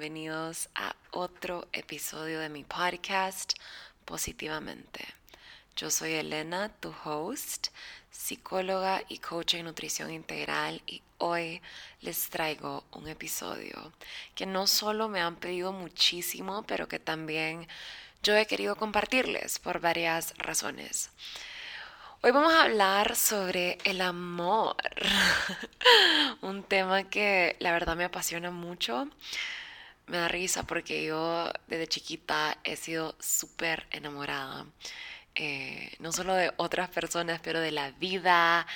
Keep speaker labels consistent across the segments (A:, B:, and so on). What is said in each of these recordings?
A: Bienvenidos a otro episodio de mi podcast Positivamente. Yo soy Elena, tu host, psicóloga y coach en nutrición integral y hoy les traigo un episodio que no solo me han pedido muchísimo, pero que también yo he querido compartirles por varias razones. Hoy vamos a hablar sobre el amor, un tema que la verdad me apasiona mucho. Me da risa porque yo desde chiquita he sido súper enamorada, eh, no solo de otras personas, pero de la vida.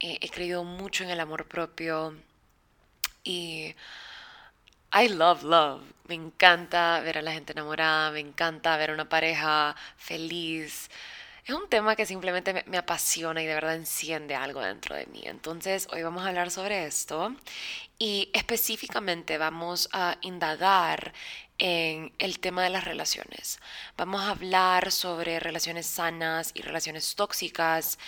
A: Eh, he creído mucho en el amor propio y I love love. Me encanta ver a la gente enamorada, me encanta ver a una pareja feliz es un tema que simplemente me, apasiona y de verdad enciende algo dentro de mí. Entonces, hoy vamos a hablar sobre esto y específicamente vamos a indagar en el tema de las relaciones. Vamos a hablar sobre relaciones sanas y relaciones tóxicas.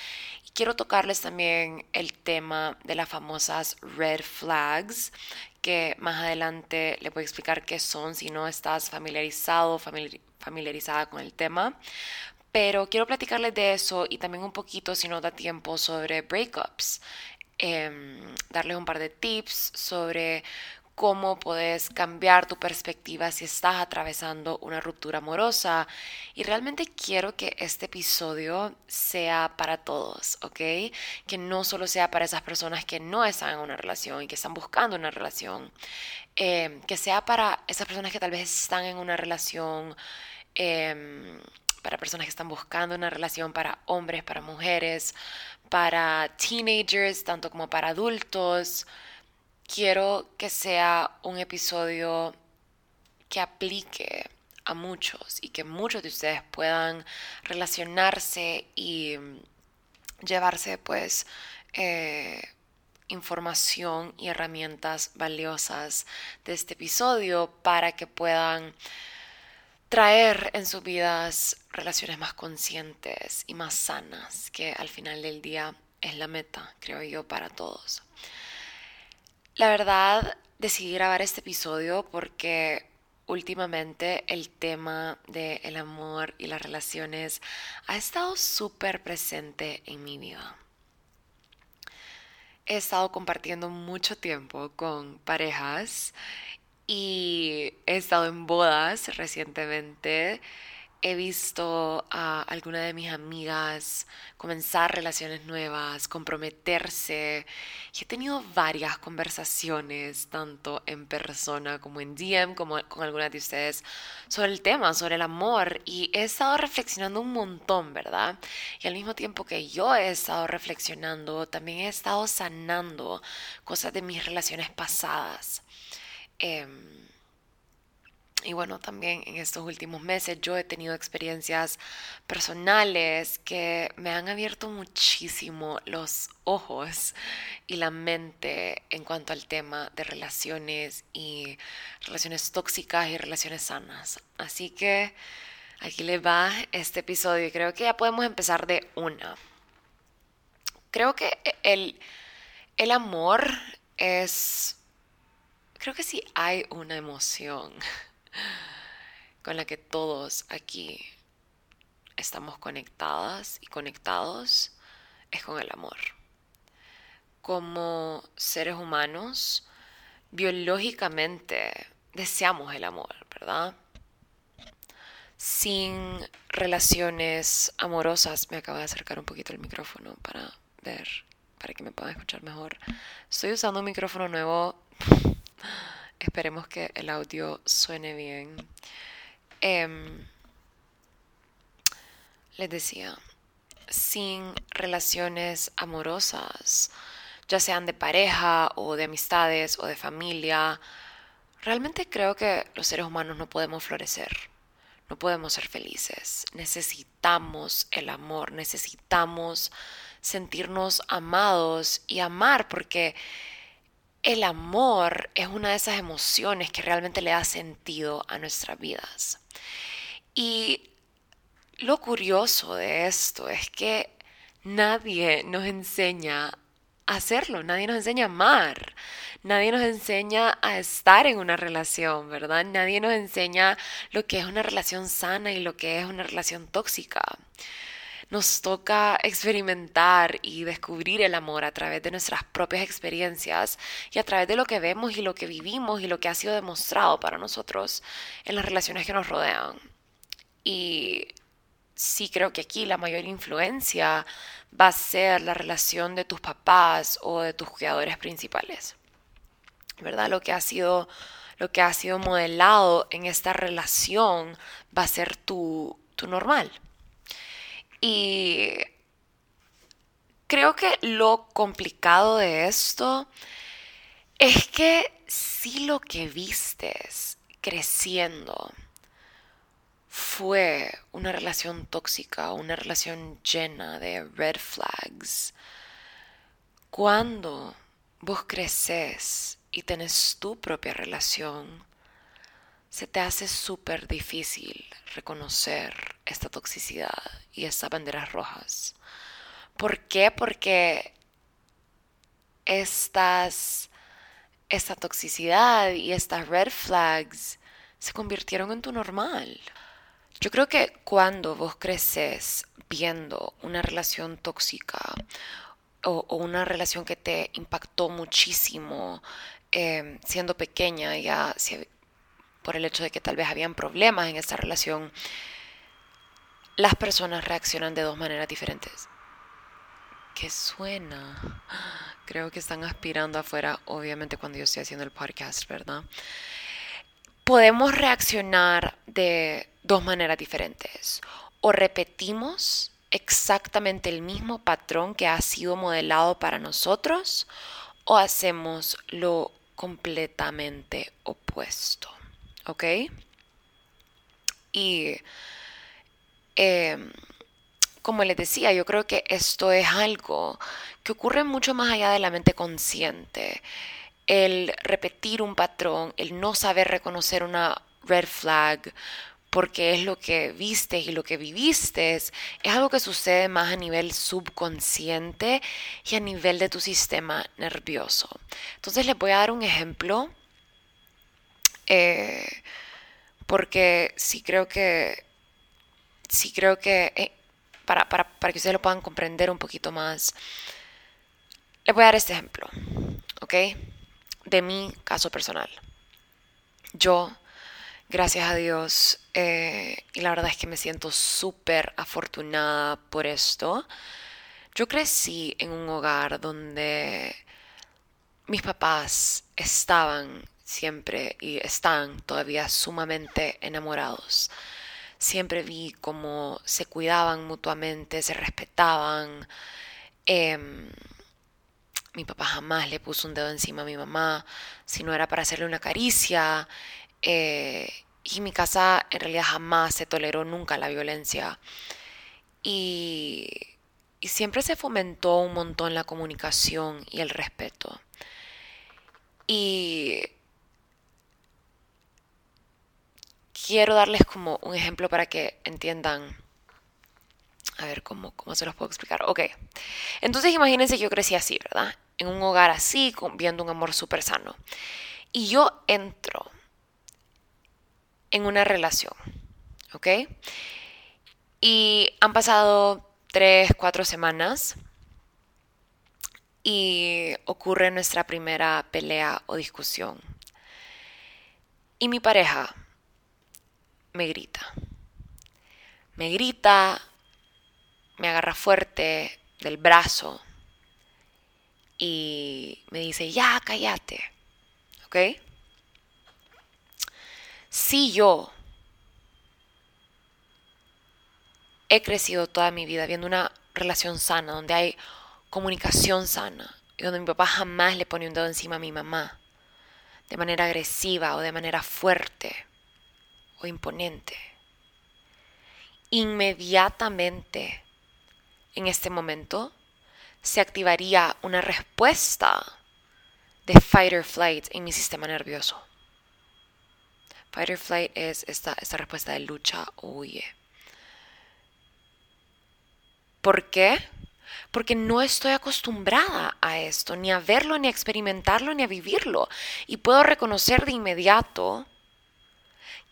A: Y quiero tocarles también el tema de las famosas red flags, que más adelante les voy a explicar qué son si no estás familiarizado, familiarizada con el tema. Pero quiero platicarles de eso y también un poquito, si no da tiempo, sobre breakups. Em, darles un par de tips sobre cómo puedes cambiar tu perspectiva si estás atravesando una ruptura amorosa. Y realmente quiero que este episodio sea para todos, ¿ok? Que no solo sea para esas personas que no están en una relación y que están buscando una relación. Em, que sea para esas personas que tal vez están en una relación. Em, para personas que están buscando una relación, para hombres, para mujeres, para teenagers, tanto como para adultos. Quiero que sea un episodio que aplique a muchos y que muchos de ustedes puedan relacionarse y llevarse pues eh, información y herramientas valiosas de este episodio para que puedan traer en sus vidas relaciones más conscientes y más sanas, que al final del día es la meta, creo yo, para todos. La verdad, decidí grabar este episodio porque últimamente el tema del amor y las relaciones ha estado súper presente en mi vida. He estado compartiendo mucho tiempo con parejas y he estado en bodas recientemente. He visto a alguna de mis amigas comenzar relaciones nuevas, comprometerse. He tenido varias conversaciones, tanto en persona como en DM, como con algunas de ustedes, sobre el tema, sobre el amor. Y he estado reflexionando un montón, ¿verdad? Y al mismo tiempo que yo he estado reflexionando, también he estado sanando cosas de mis relaciones pasadas. Em, y bueno, también en estos últimos meses yo he tenido experiencias personales que me han abierto muchísimo los ojos y la mente en cuanto al tema de relaciones y relaciones tóxicas y relaciones sanas. Así que aquí les va este episodio y creo que ya podemos empezar de una. Creo que el, el amor es creo que sí hay una emoción con la que todos aquí estamos conectadas y conectados, es con el amor. Como seres humanos, biológicamente deseamos el amor, ¿verdad? Sin relaciones amorosas, me acabo de acercar un poquito el micrófono para ver, para que me puedan escuchar mejor. Estoy usando un micrófono nuevo Esperemos que el audio suene bien. Em, les decía, sin relaciones amorosas, ya sean de pareja o de amistades o de familia, realmente creo que los seres humanos no podemos florecer, no podemos ser felices. Necesitamos el amor, necesitamos sentirnos amados y amar porque el amor es una de esas emociones que realmente le da sentido a nuestras vidas. Y lo curioso de esto es que nadie nos enseña a hacerlo, nadie nos enseña a amar, nadie nos enseña a estar en una relación, ¿verdad? Nadie nos enseña lo que es una relación sana y lo que es una relación tóxica. Nos toca experimentar y descubrir el amor a través de nuestras propias experiencias y a través de lo que vemos y lo que vivimos y lo que ha sido demostrado para nosotros en las relaciones que nos rodean. Y sí creo que aquí la mayor influencia va a ser la relación de tus papás o de tus cuidadores principales. ¿Verdad? Lo que ha sido lo que ha sido modelado en esta relación va a ser tu, tu normal. Y creo que lo complicado de esto es que si lo que vistes creciendo fue una relación tóxica, una relación llena de red flags. Cuando vos creces y tenés tu propia relación, se te hace súper difícil reconocer esta toxicidad y estas banderas rojas. ¿Por qué? Porque estas, esta toxicidad y estas red flags se convirtieron en tu normal. Yo creo que cuando vos creces viendo una relación tóxica o, una relación que te impactó muchísimo em, siendo pequeña, ya por el hecho de que tal vez habían problemas en esa relación, las personas reaccionan de dos maneras diferentes. ¿Qué suena? Creo que están aspirando afuera, obviamente cuando yo estoy haciendo el podcast, ¿verdad? Podemos reaccionar de dos maneras diferentes. O repetimos exactamente el mismo patrón que ha sido modelado para nosotros o hacemos lo completamente opuesto. ¿Ok? Y em, como les decía, yo creo que esto es algo que ocurre mucho más allá de la mente consciente. El repetir un patrón, el no saber reconocer una red flag, porque es lo que viste y lo que viviste, es algo que sucede más a nivel subconsciente y a nivel de tu sistema nervioso. Entonces les voy a dar un ejemplo, eh, porque sí creo que, sí creo que, eh, para, para, para que ustedes lo puedan comprender un poquito más, les voy a dar este ejemplo, ¿ok? De mi caso personal. Yo Gracias a Dios. Eh, y la verdad es que me siento súper afortunada por esto. Yo crecí en un hogar donde mis papás estaban siempre y están todavía sumamente enamorados. Siempre vi cómo se cuidaban mutuamente, se respetaban. Em, mi papá jamás le puso un dedo encima a mi mamá, si no era para hacerle una caricia. Eh, y mi casa en realidad jamás se toleró nunca la violencia. Y, y siempre se fomentó un montón la comunicación y el respeto. Y quiero darles como un ejemplo para que entiendan. A ver, ¿cómo, cómo se los puedo explicar? Ok. Entonces imagínense que yo crecí así, ¿verdad? En un hogar así, viendo un amor súper sano. Y yo entro en una relación, ¿ok? Y han pasado tres, cuatro semanas y ocurre nuestra primera pelea o discusión. Y mi pareja me grita. Me grita, me agarra fuerte del brazo y me dice, ya, cállate. ¿Ok? Si yo he crecido toda mi vida viendo una relación sana, donde hay comunicación sana, y donde mi papá jamás le pone un dedo encima a mi mamá, de manera agresiva o de manera fuerte imponente, inmediatamente en este momento se activaría una respuesta de fight or flight en mi sistema nervioso. Fight or flight es esta, esta respuesta de lucha o huye. ¿Por qué? porque no estoy acostumbrada a esto, ni a verlo, ni a experimentarlo, ni a vivirlo. Y puedo reconocer de inmediato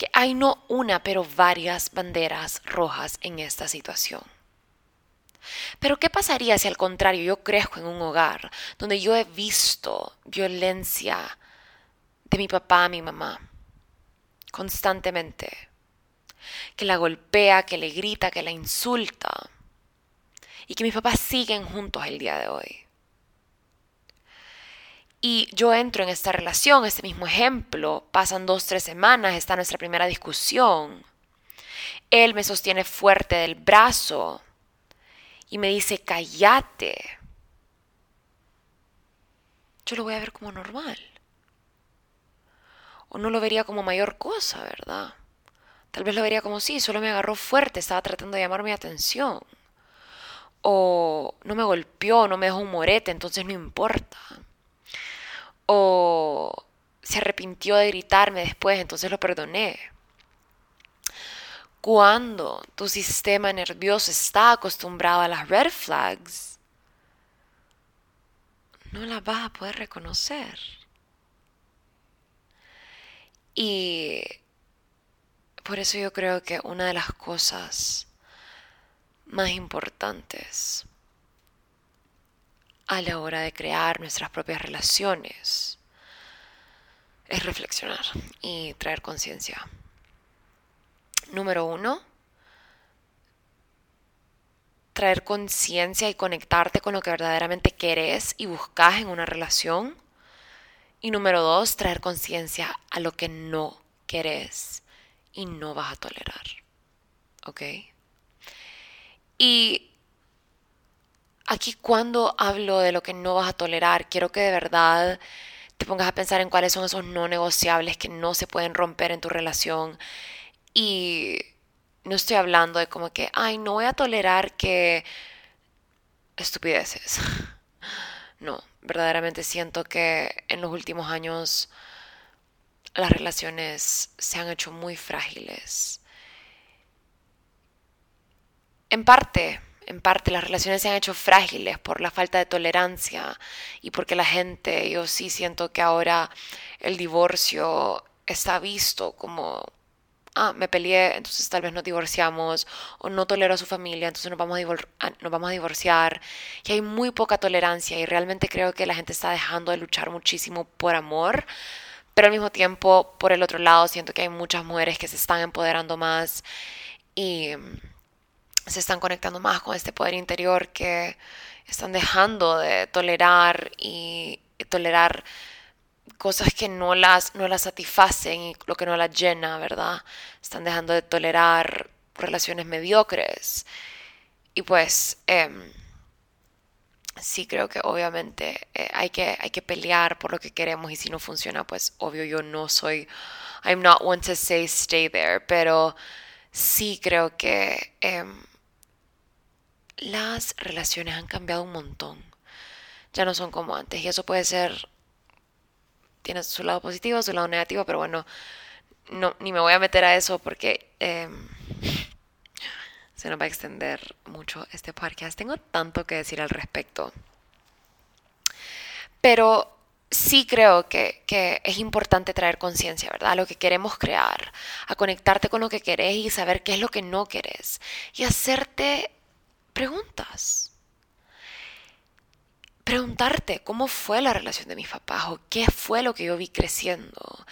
A: que hay no una, pero varias banderas rojas en esta situación. Pero ¿qué pasaría si al contrario yo crezco en un hogar donde yo he visto violencia de mi papá a mi mamá constantemente? Que la golpea, que le grita, que la insulta y que mis papás siguen juntos el día de hoy. Y yo entro en esta relación, este mismo ejemplo, pasan dos, tres semanas, está nuestra primera discusión. Él me sostiene fuerte del brazo y me dice, cállate. Yo lo voy a ver como normal. O no lo vería como mayor cosa, ¿verdad? Tal vez lo vería como sí, solo me agarró fuerte, estaba tratando de llamar mi atención o no me golpeó, no me dejó un morete, entonces no importa. O se arrepintió de gritarme después, entonces lo perdoné. Cuando tu sistema nervioso está acostumbrado a las red flags, no las vas a poder reconocer. Y por eso yo creo que una de las cosas más importantes a la hora de crear nuestras propias relaciones es reflexionar y traer conciencia. Número uno, traer conciencia y conectarte con lo que verdaderamente querés y buscas en una relación. Y número dos, traer conciencia a lo que no querés y no vas a tolerar. ¿Ok? Y aquí cuando hablo de lo que no vas a tolerar, quiero que de verdad te pongas a pensar en cuáles son esos no negociables que no se pueden romper en tu relación. Y no estoy hablando de como que, ay, no voy a tolerar que estupideces. No, verdaderamente siento que en los últimos años las relaciones se han hecho muy frágiles en parte, en parte las relaciones se han hecho frágiles por la falta de tolerancia y porque la gente, yo sí siento que ahora el divorcio está visto como, ah, me peleé, entonces tal vez nos divorciamos, o no tolero a su familia, entonces nos vamos a, nos vamos a divorciar. Y hay muy poca tolerancia y realmente creo que la gente está dejando de luchar muchísimo por amor. Pero al mismo tiempo, por el otro lado, siento que hay muchas mujeres que se están empoderando más y se están conectando más con este poder interior que están dejando de tolerar y, tolerar cosas que no las, no las satisfacen y lo que no las llena, ¿verdad? Están dejando de tolerar relaciones mediocres. Y pues em, sí creo que obviamente eh, hay, que, hay que pelear por lo que queremos y si no funciona, pues obvio yo no soy, I'm not one to say stay there, pero sí creo que... Em, las relaciones han cambiado un montón. Ya no son como antes. Y eso puede ser, tiene su lado positivo, su lado negativo, pero bueno, no, ni me voy a meter a eso porque em, se nos va a extender mucho este podcast. Tengo tanto que decir al respecto. Pero sí creo que, que, es importante traer conciencia, ¿verdad? A lo que queremos crear, a conectarte con lo que querés y saber qué es lo que no querés. Y hacerte preguntas. Preguntarte cómo fue la relación de mis papás o qué fue lo que yo vi creciendo.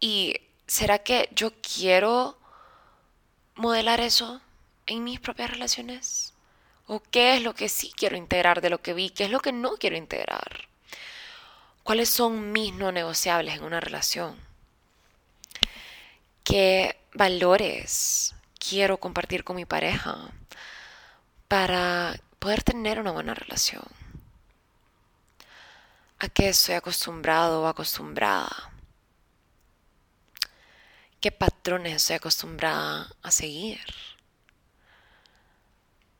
A: Y ¿será que yo quiero modelar eso en mis propias relaciones? ¿O qué es lo que sí quiero integrar de lo que vi? ¿Qué es lo que no quiero integrar? ¿Cuáles son mis no negociables en una relación? ¿Qué valores quiero compartir con mi pareja? Para poder tener una buena relación. ¿A qué estoy acostumbrado o acostumbrada? ¿Qué patrones estoy acostumbrada a seguir?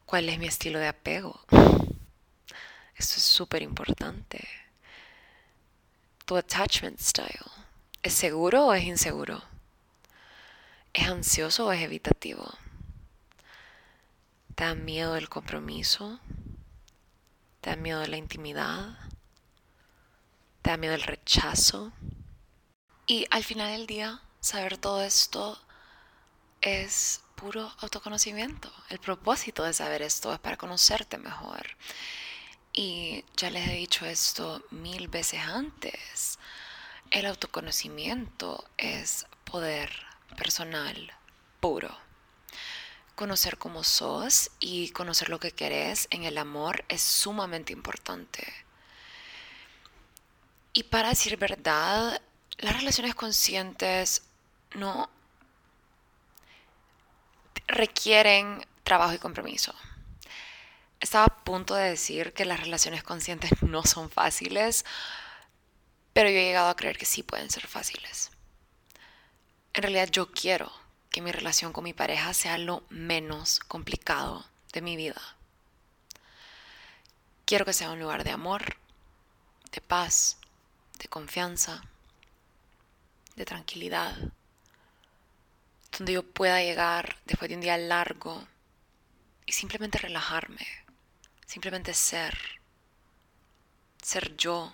A: ¿Cuál es mi estilo de apego? Esto es súper importante. Tu attachment style. ¿Es seguro o es inseguro? ¿Es ansioso o es evitativo? ¿Te da miedo el compromiso? te da miedo la intimidad, te da miedo el rechazo. Y al final del día, saber todo esto es puro autoconocimiento. El propósito de saber esto es para conocerte mejor. Y ya les he dicho esto mil veces antes. El autoconocimiento es poder personal puro. Conocer cómo sos y conocer lo que querés en el amor es sumamente importante. Y para decir verdad, las relaciones conscientes no requieren trabajo y compromiso. Estaba a punto de decir que las relaciones conscientes no son fáciles, pero yo he llegado a creer que sí pueden ser fáciles. En realidad yo quiero que mi relación con mi pareja sea lo menos complicado de mi vida. Quiero que sea un lugar de amor, de paz, de confianza, de tranquilidad, donde yo pueda llegar después de un día largo y simplemente relajarme, simplemente ser, ser yo,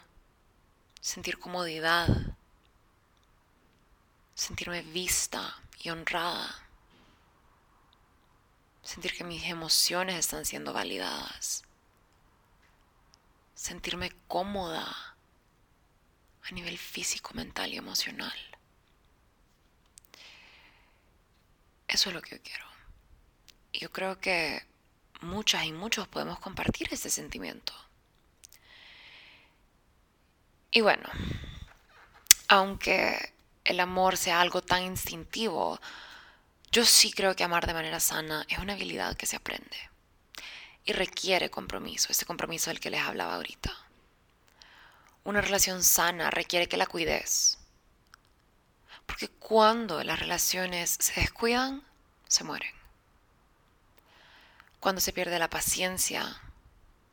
A: sentir comodidad, sentirme vista y honrada, sentir que mis emociones están siendo validadas, sentirme cómoda a nivel físico, mental y emocional. Eso es lo que yo quiero. Yo creo que muchas y muchos podemos compartir ese sentimiento. Y bueno, aunque el amor sea algo tan instintivo, yo sí creo que amar de manera sana es una habilidad que se aprende y requiere compromiso, ese compromiso del que les hablaba ahorita. Una relación sana requiere que la cuides. Porque cuando las relaciones se descuidan, se mueren. Cuando se pierde la paciencia,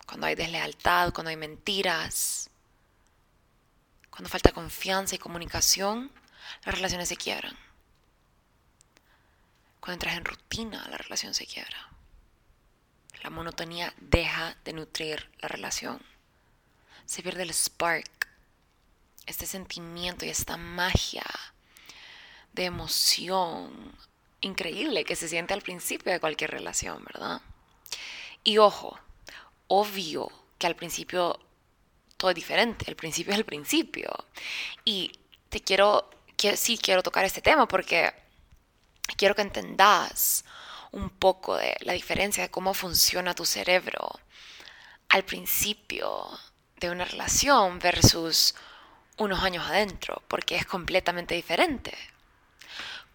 A: cuando hay deslealtad, cuando hay mentiras, cuando falta confianza y comunicación, las relaciones se quiebran. Cuando entras en rutina, la relación se quiebra. La monotonía deja de nutrir la relación. Se pierde el spark, este sentimiento y esta magia de emoción increíble que se siente al principio de cualquier relación, ¿verdad? Y ojo, obvio que al principio todo es diferente, el principio es el principio. Y te quiero, sí quiero tocar este tema porque quiero que entendas un poco de la diferencia de cómo funciona tu cerebro al principio de una relación versus unos años adentro, porque es completamente diferente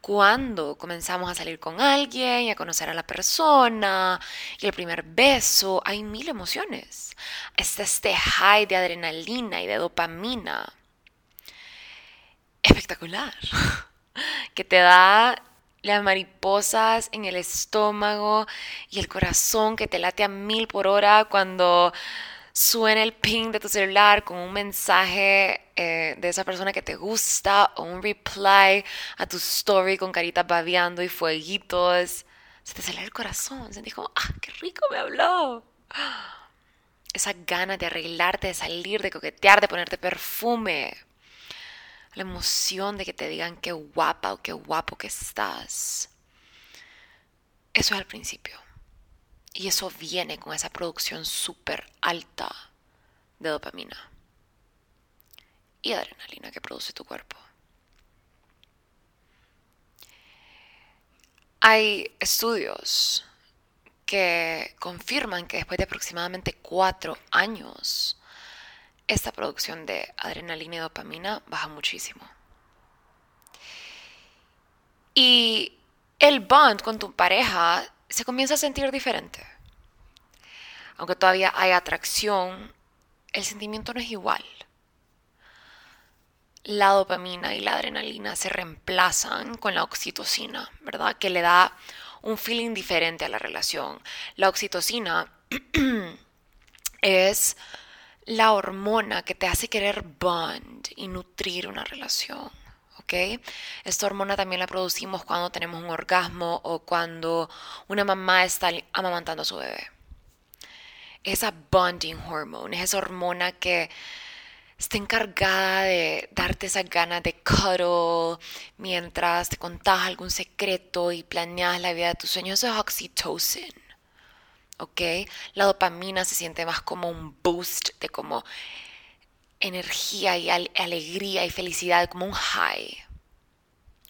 A: cuando comenzamos a salir con alguien y a conocer a la persona y el primer beso, hay mil emociones. Está este high de adrenalina y de dopamina. Espectacular. Que te da las mariposas en el estómago y el corazón que te late a mil por hora cuando suena el ping de tu celular con un mensaje eh, de esa persona que te gusta o un reply a tu story con caritas babeando y fueguitos. Se te sale el corazón, sentís como, ah, qué rico me habló. Esa ganas de arreglarte, de salir, de coquetear, de ponerte perfume. La emoción de que te digan qué guapa o qué guapo que estás. Eso es al principio. Y eso viene con esa producción súper alta de dopamina y adrenalina que produce tu cuerpo. Hay estudios que confirman que después de aproximadamente cuatro años, esta producción de adrenalina y dopamina baja muchísimo. Y el bond con tu pareja se comienza a sentir diferente. Aunque todavía hay atracción, el sentimiento no es igual. La dopamina y la adrenalina se reemplazan con la oxitocina, ¿verdad? Que le da un feeling diferente a la relación. La oxitocina es la hormona que te hace querer bond y nutrir una relación. Esta hormona también la producimos cuando tenemos un orgasmo o cuando una mamá está amamantando a su bebé. esa bonding hormone, es esa hormona que está encargada de darte esa ganas de cuddle mientras te contás algún secreto y planeas la vida de tus sueños. Eso es oxytocin. ¿Ok? La dopamina se siente más como un boost de como energía y alegría y felicidad, como un high.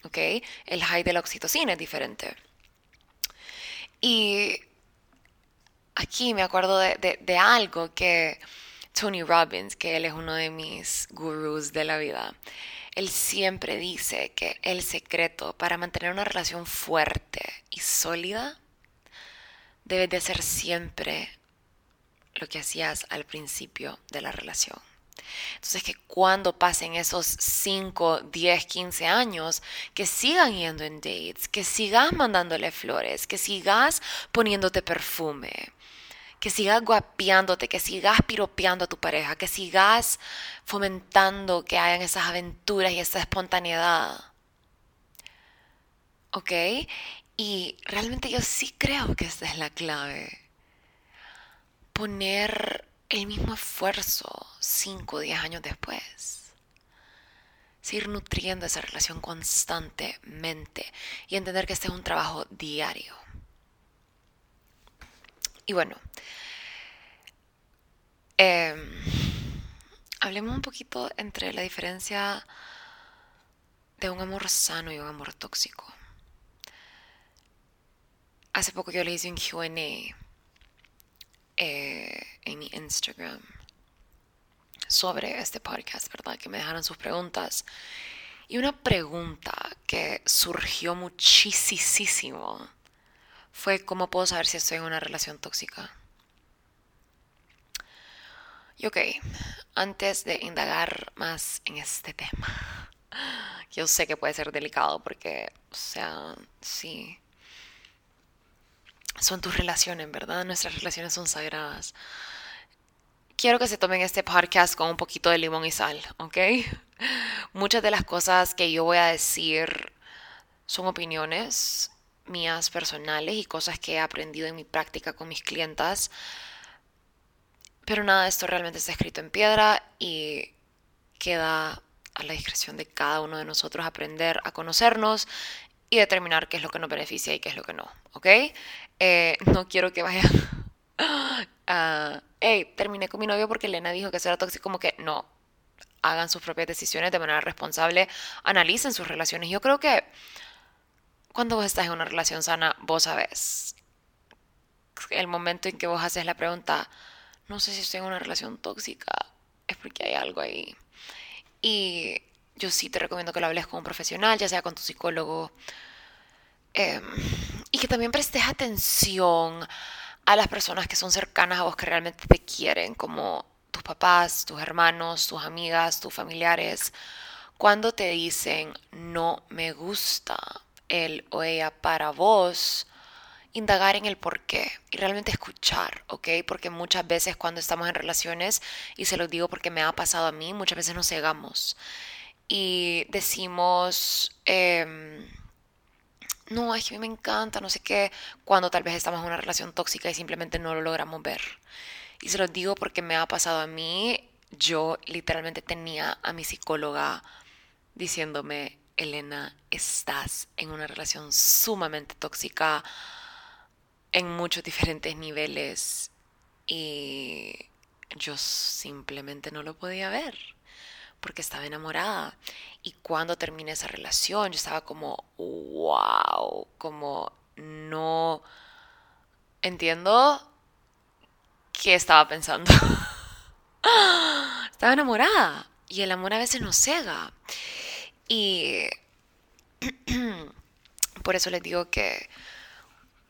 A: ¿Ok? El high de la oxitocina es diferente. Y aquí me acuerdo de, algo que Tony Robbins, que él es uno de mis gurús de la vida, él siempre dice que el secreto para mantener una relación fuerte y sólida debe de ser siempre lo que hacías al principio de la relación. Entonces que cuando pasen esos 5, 10, 15 años, que sigan yendo en dates, que sigas mandándole flores, que sigas poniéndote perfume, que sigas guapiándote, que sigas piropeando a tu pareja, que sigas fomentando que hayan esas aventuras y esa espontaneidad. ¿Ok? Y realmente yo sí creo que esta es la clave. Poner el mismo esfuerzo 5 o 10 años después. Seguir nutriendo esa relación constantemente y entender que este es un trabajo diario. Y bueno, em, hablemos un poquito entre la diferencia de un amor sano y un amor tóxico. Hace poco yo le hice un QA eh, en mi Instagram sobre este podcast, ¿verdad? Que me dejaron sus preguntas. Y una pregunta que surgió muchísimo fue cómo puedo saber si estoy en una relación tóxica. Y ok, antes de indagar más en este tema, yo sé que puede ser delicado porque, o sea, sí, son tus relaciones, ¿verdad? Nuestras relaciones son sagradas. Quiero que se tomen este podcast con un poquito de limón y sal, ¿ok? Muchas de las cosas que yo voy a decir son opiniones mías personales y cosas que he aprendido en mi práctica con mis clientas. Pero nada de esto realmente está escrito en piedra y queda a la discreción de cada uno de nosotros aprender a conocernos y determinar qué es lo que nos beneficia y qué es lo que no, ¿ok? Eh, no quiero que vayan a, hey, terminé con mi novio porque Elena dijo que eso era tóxico, como que no, hagan sus propias decisiones de manera responsable, analicen sus relaciones. Yo creo que cuando vos estás en una relación sana, vos sabes el momento en que vos haces la pregunta, no sé si estoy en una relación tóxica, es porque hay algo ahí. Y yo sí te recomiendo que lo hables con un profesional, ya sea con tu psicólogo, em, y que también prestes atención a las personas que son cercanas a vos, que realmente te quieren, como tus papás, tus hermanos, tus amigas, tus familiares, cuando te dicen no me gusta él o ella para vos, indagar en el por qué y realmente escuchar, ¿ok? Porque muchas veces cuando estamos en relaciones, y se lo digo porque me ha pasado a mí, muchas veces nos cegamos y decimos, em, no, es que a mí me encanta, no sé qué, cuando tal vez estamos en una relación tóxica y simplemente no lo logramos ver. Y se lo digo porque me ha pasado a mí, yo literalmente tenía a mi psicóloga diciéndome, Elena, estás en una relación sumamente tóxica en muchos diferentes niveles y yo simplemente no lo podía ver porque estaba enamorada. Y cuando terminé esa relación, yo estaba como, wow, como no entiendo qué estaba pensando. estaba enamorada y el amor a veces nos cega. Y por eso les digo que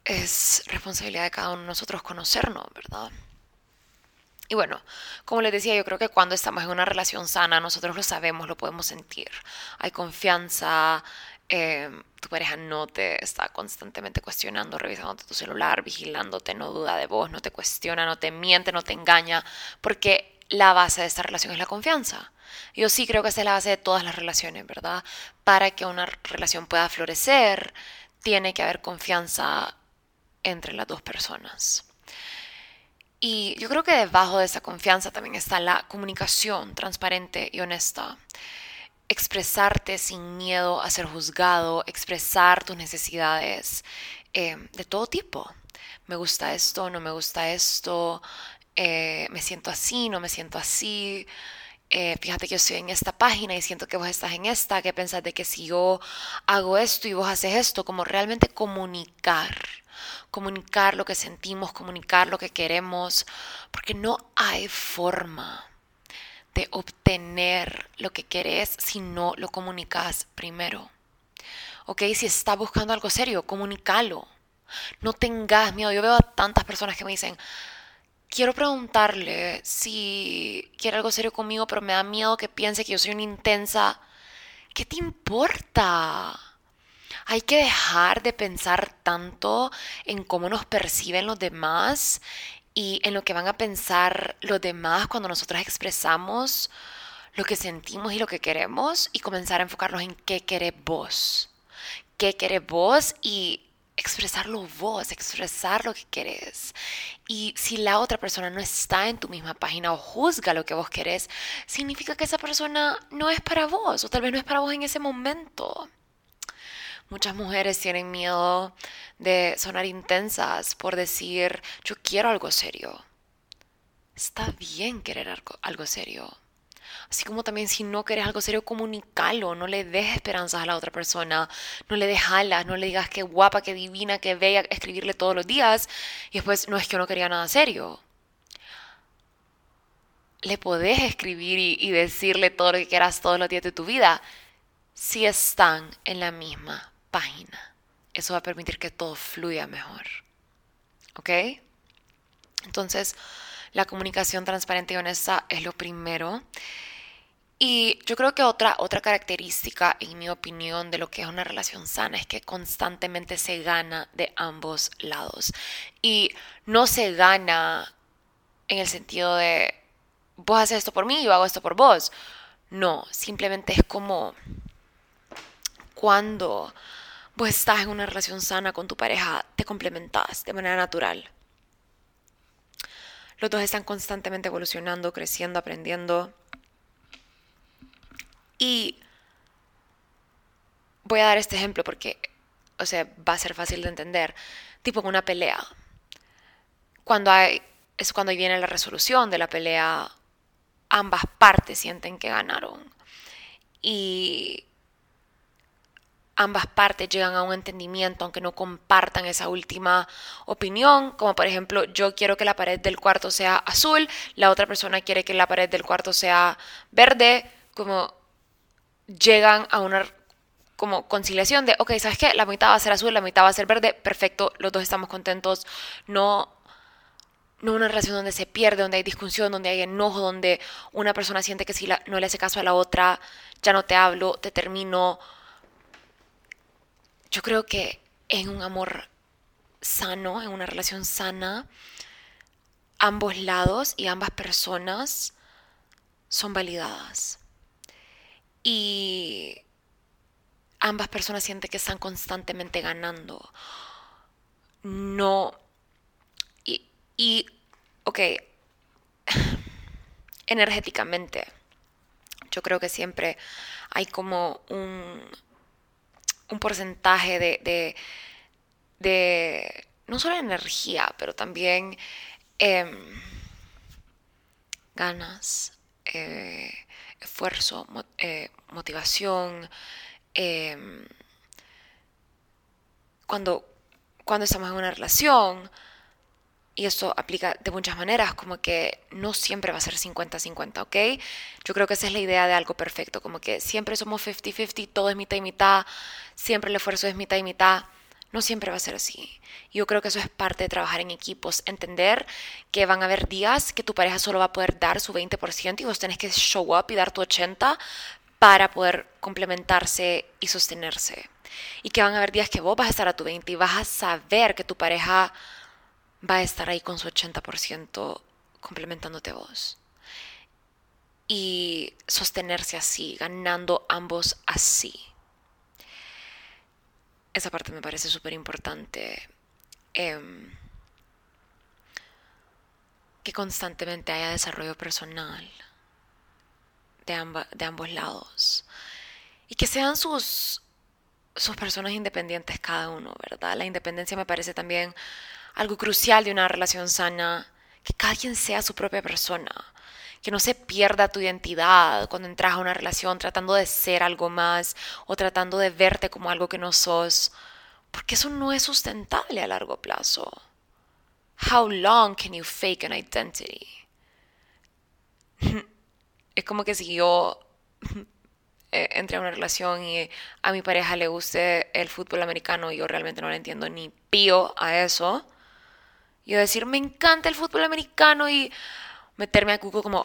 A: es responsabilidad de cada uno de nosotros conocernos, ¿verdad? Y bueno, como les decía, yo creo que cuando estamos en una relación sana, nosotros lo sabemos, lo podemos sentir. Hay confianza, em, tu pareja no te está constantemente cuestionando, revisándote tu celular, vigilándote, no duda de vos, no te cuestiona, no te miente, no te engaña, porque la base de esta relación es la confianza. Yo sí creo que esa es la base de todas las relaciones, ¿verdad? Para que una relación pueda florecer, tiene que haber confianza entre las dos personas. Y yo creo que debajo de esa confianza también está la comunicación transparente y honesta. Expresarte sin miedo a ser juzgado, expresar tus necesidades eh, de todo tipo. Me gusta esto, no me gusta esto, eh, me siento así, no me siento así. Eh, fíjate que yo estoy en esta página y siento que vos estás en esta, ¿qué pensás de que si yo hago esto y vos haces esto? Como realmente comunicar, comunicar lo que sentimos, comunicar lo que queremos, porque no hay forma de obtener lo que querés si no lo comunicas primero. ¿Ok? Si estás buscando algo serio, comunícalo. No tengas miedo. Yo veo a tantas personas que me dicen, quiero preguntarle si quiere algo serio conmigo, pero me da miedo que piense que yo soy una intensa. ¿Qué te importa? Hay que dejar de pensar tanto en cómo nos perciben los demás y en lo que van a pensar los demás cuando nosotros expresamos lo que sentimos y lo que queremos y comenzar a enfocarnos en qué querés vos. ¿Qué querés vos? Y expresarlo vos, expresar lo que querés. Y si la otra persona no está en tu misma página o juzga lo que vos querés, significa que esa persona no es para vos o tal vez no es para vos en ese momento. Muchas mujeres tienen miedo de sonar intensas por decir yo quiero algo serio. Está bien querer algo, algo serio Así como también si no quieres algo serio, comunícalo, no le des esperanzas a la otra persona, no le des alas, no le digas qué guapa, qué divina, qué bella, escribirle todos los días y después no es que yo no quería nada serio. Le podés escribir y, y decirle todo lo que quieras todos los días de tu vida si están en la misma página. Eso va a permitir que todo fluya mejor. ¿Ok? Entonces, la comunicación transparente y honesta es lo primero. Y yo creo que otra, otra característica, en mi opinión, de lo que es una relación sana es que constantemente se gana de ambos lados. Y no se gana en el sentido de, vos haces esto por mí y yo hago esto por vos. No, simplemente es como cuando vos estás en una relación sana con tu pareja, te complementas de manera natural. Los dos están constantemente evolucionando, creciendo, aprendiendo y voy a dar este ejemplo porque, o sea, va a ser fácil de entender. Tipo en una pelea. Cuando hay, es cuando viene la resolución de la pelea, ambas partes sienten que ganaron. Y ambas partes llegan a un entendimiento, aunque no compartan esa última opinión, como por ejemplo yo quiero que la pared del cuarto sea azul, la otra persona quiere que la pared del cuarto sea verde, como llegan a una como conciliación de, ok, ¿sabes qué? La mitad va a ser azul, la mitad va a ser verde, perfecto, los dos estamos contentos, no, no una relación donde se pierde, donde hay discusión, donde hay enojo, donde una persona siente que si no le hace caso a la otra, ya no te hablo, te termino. Yo creo que en un amor sano, en una relación sana, ambos lados y ambas personas son validadas y ambas personas sienten que están constantemente ganando. No. Y, y ok, energéticamente, yo creo que siempre hay como un, un porcentaje de, de, de, no solo energía, pero también em, ganas. Eh, esfuerzo, eh, motivación. Em, cuando, cuando estamos en una relación, y esto aplica de muchas maneras, como que no siempre va a ser 50-50, ¿ok? Yo creo que esa es la idea de algo perfecto, como que siempre somos 50-50, todo es mitad y mitad, siempre el esfuerzo es mitad y mitad. No siempre va a ser así. Yo creo que eso es parte de trabajar en equipos, entender que van a haber días que tu pareja solo va a poder dar su 20% y vos tenés que show up y dar tu 80% para poder complementarse y sostenerse. Y que van a haber días que vos vas a estar a tu 20 y vas a saber que tu pareja va a estar ahí con su 80% complementándote vos. Y sostenerse así, ganando ambos así esa parte me parece súper importante. Em, que constantemente haya desarrollo personal de, de ambos lados y que sean sus, sus personas independientes cada uno, ¿verdad? La independencia me parece también algo crucial de una relación sana, que cada quien sea su propia persona, que no se pierda tu identidad cuando entras a una relación tratando de ser algo más o tratando de verte como algo que no sos, porque eso no es sustentable a largo plazo. How long can you fake an identity? es como que si yo eh, entre a una relación y a mi pareja le guste el fútbol americano y yo realmente no le entiendo ni pío a eso. Yo decir, me encanta el fútbol americano y meterme a Google como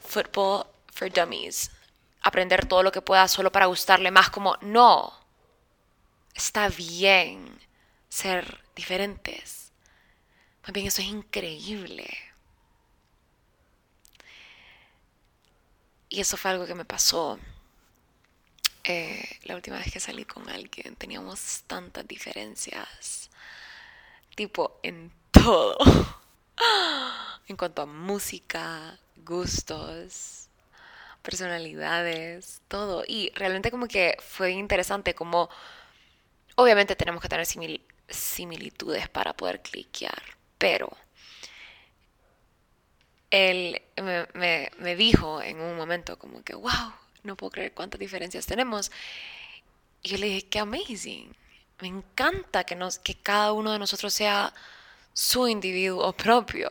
A: Football for Dummies. Aprender todo lo que pueda solo para gustarle más como, no. Está bien ser diferentes. Más bien eso es increíble. Y eso fue algo que me pasó eh, la última vez que salí con alguien. Teníamos tantas diferencias. Tipo, en todo. en cuanto a música, gustos, personalidades, todo. Y realmente como que fue interesante como... Obviamente tenemos que tener similitudes para poder cliquear, pero él me, dijo en un momento como que, wow, no puedo creer cuántas diferencias tenemos. Y yo le dije, qué amazing. Me encanta que, nos, que cada uno de nosotros sea su individuo propio.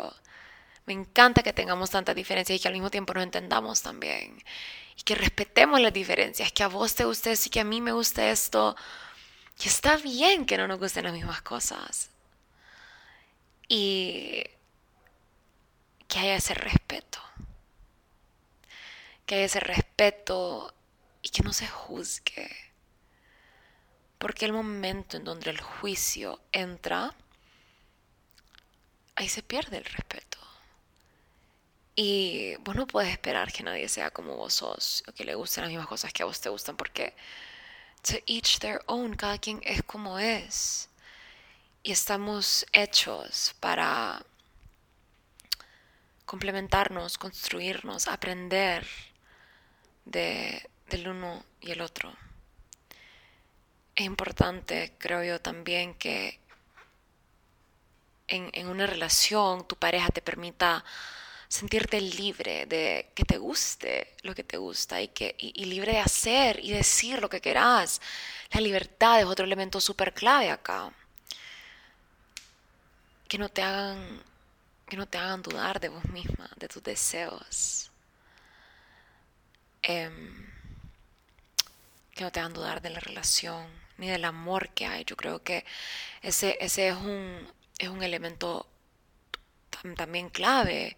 A: Me encanta que tengamos tantas diferencias y que al mismo tiempo nos entendamos también. Y que respetemos las diferencias, que a vos te guste esto y que a mí me guste esto. Y está bien que no nos gusten las mismas cosas. Y que haya ese respeto. Que haya ese respeto y que no se juzgue. Porque el momento en donde el juicio entra, ahí se pierde el respeto. Y vos no puedes esperar que nadie sea como vos sos o que le gusten las mismas cosas que a vos te gustan porque to each their own, cada quien es como es. Y estamos hechos para complementarnos, construirnos, aprender de, del uno y el otro. Es importante, creo yo, también que en, en una relación tu pareja te permita sentirte libre de que te guste lo que te gusta y, que, y, libre de hacer y decir lo que querás. La libertad es otro elemento súper clave acá. Que no te hagan que no te hagan dudar de vos misma, de tus deseos. Em, que no te hagan dudar de la relación, ni del amor que hay. Yo creo que ese, ese es, un, es un elemento también clave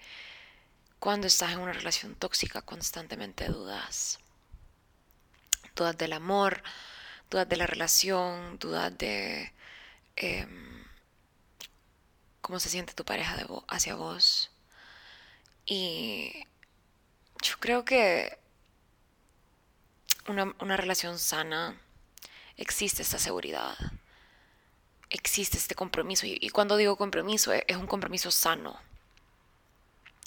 A: cuando estás en una relación tóxica, constantemente dudas. Dudas del amor, dudas de la relación, dudas de... Em, cómo se siente tu pareja de hacia vos. Y yo creo que una, una relación sana existe esta seguridad, existe este compromiso. Y, cuando digo compromiso, es, un compromiso sano.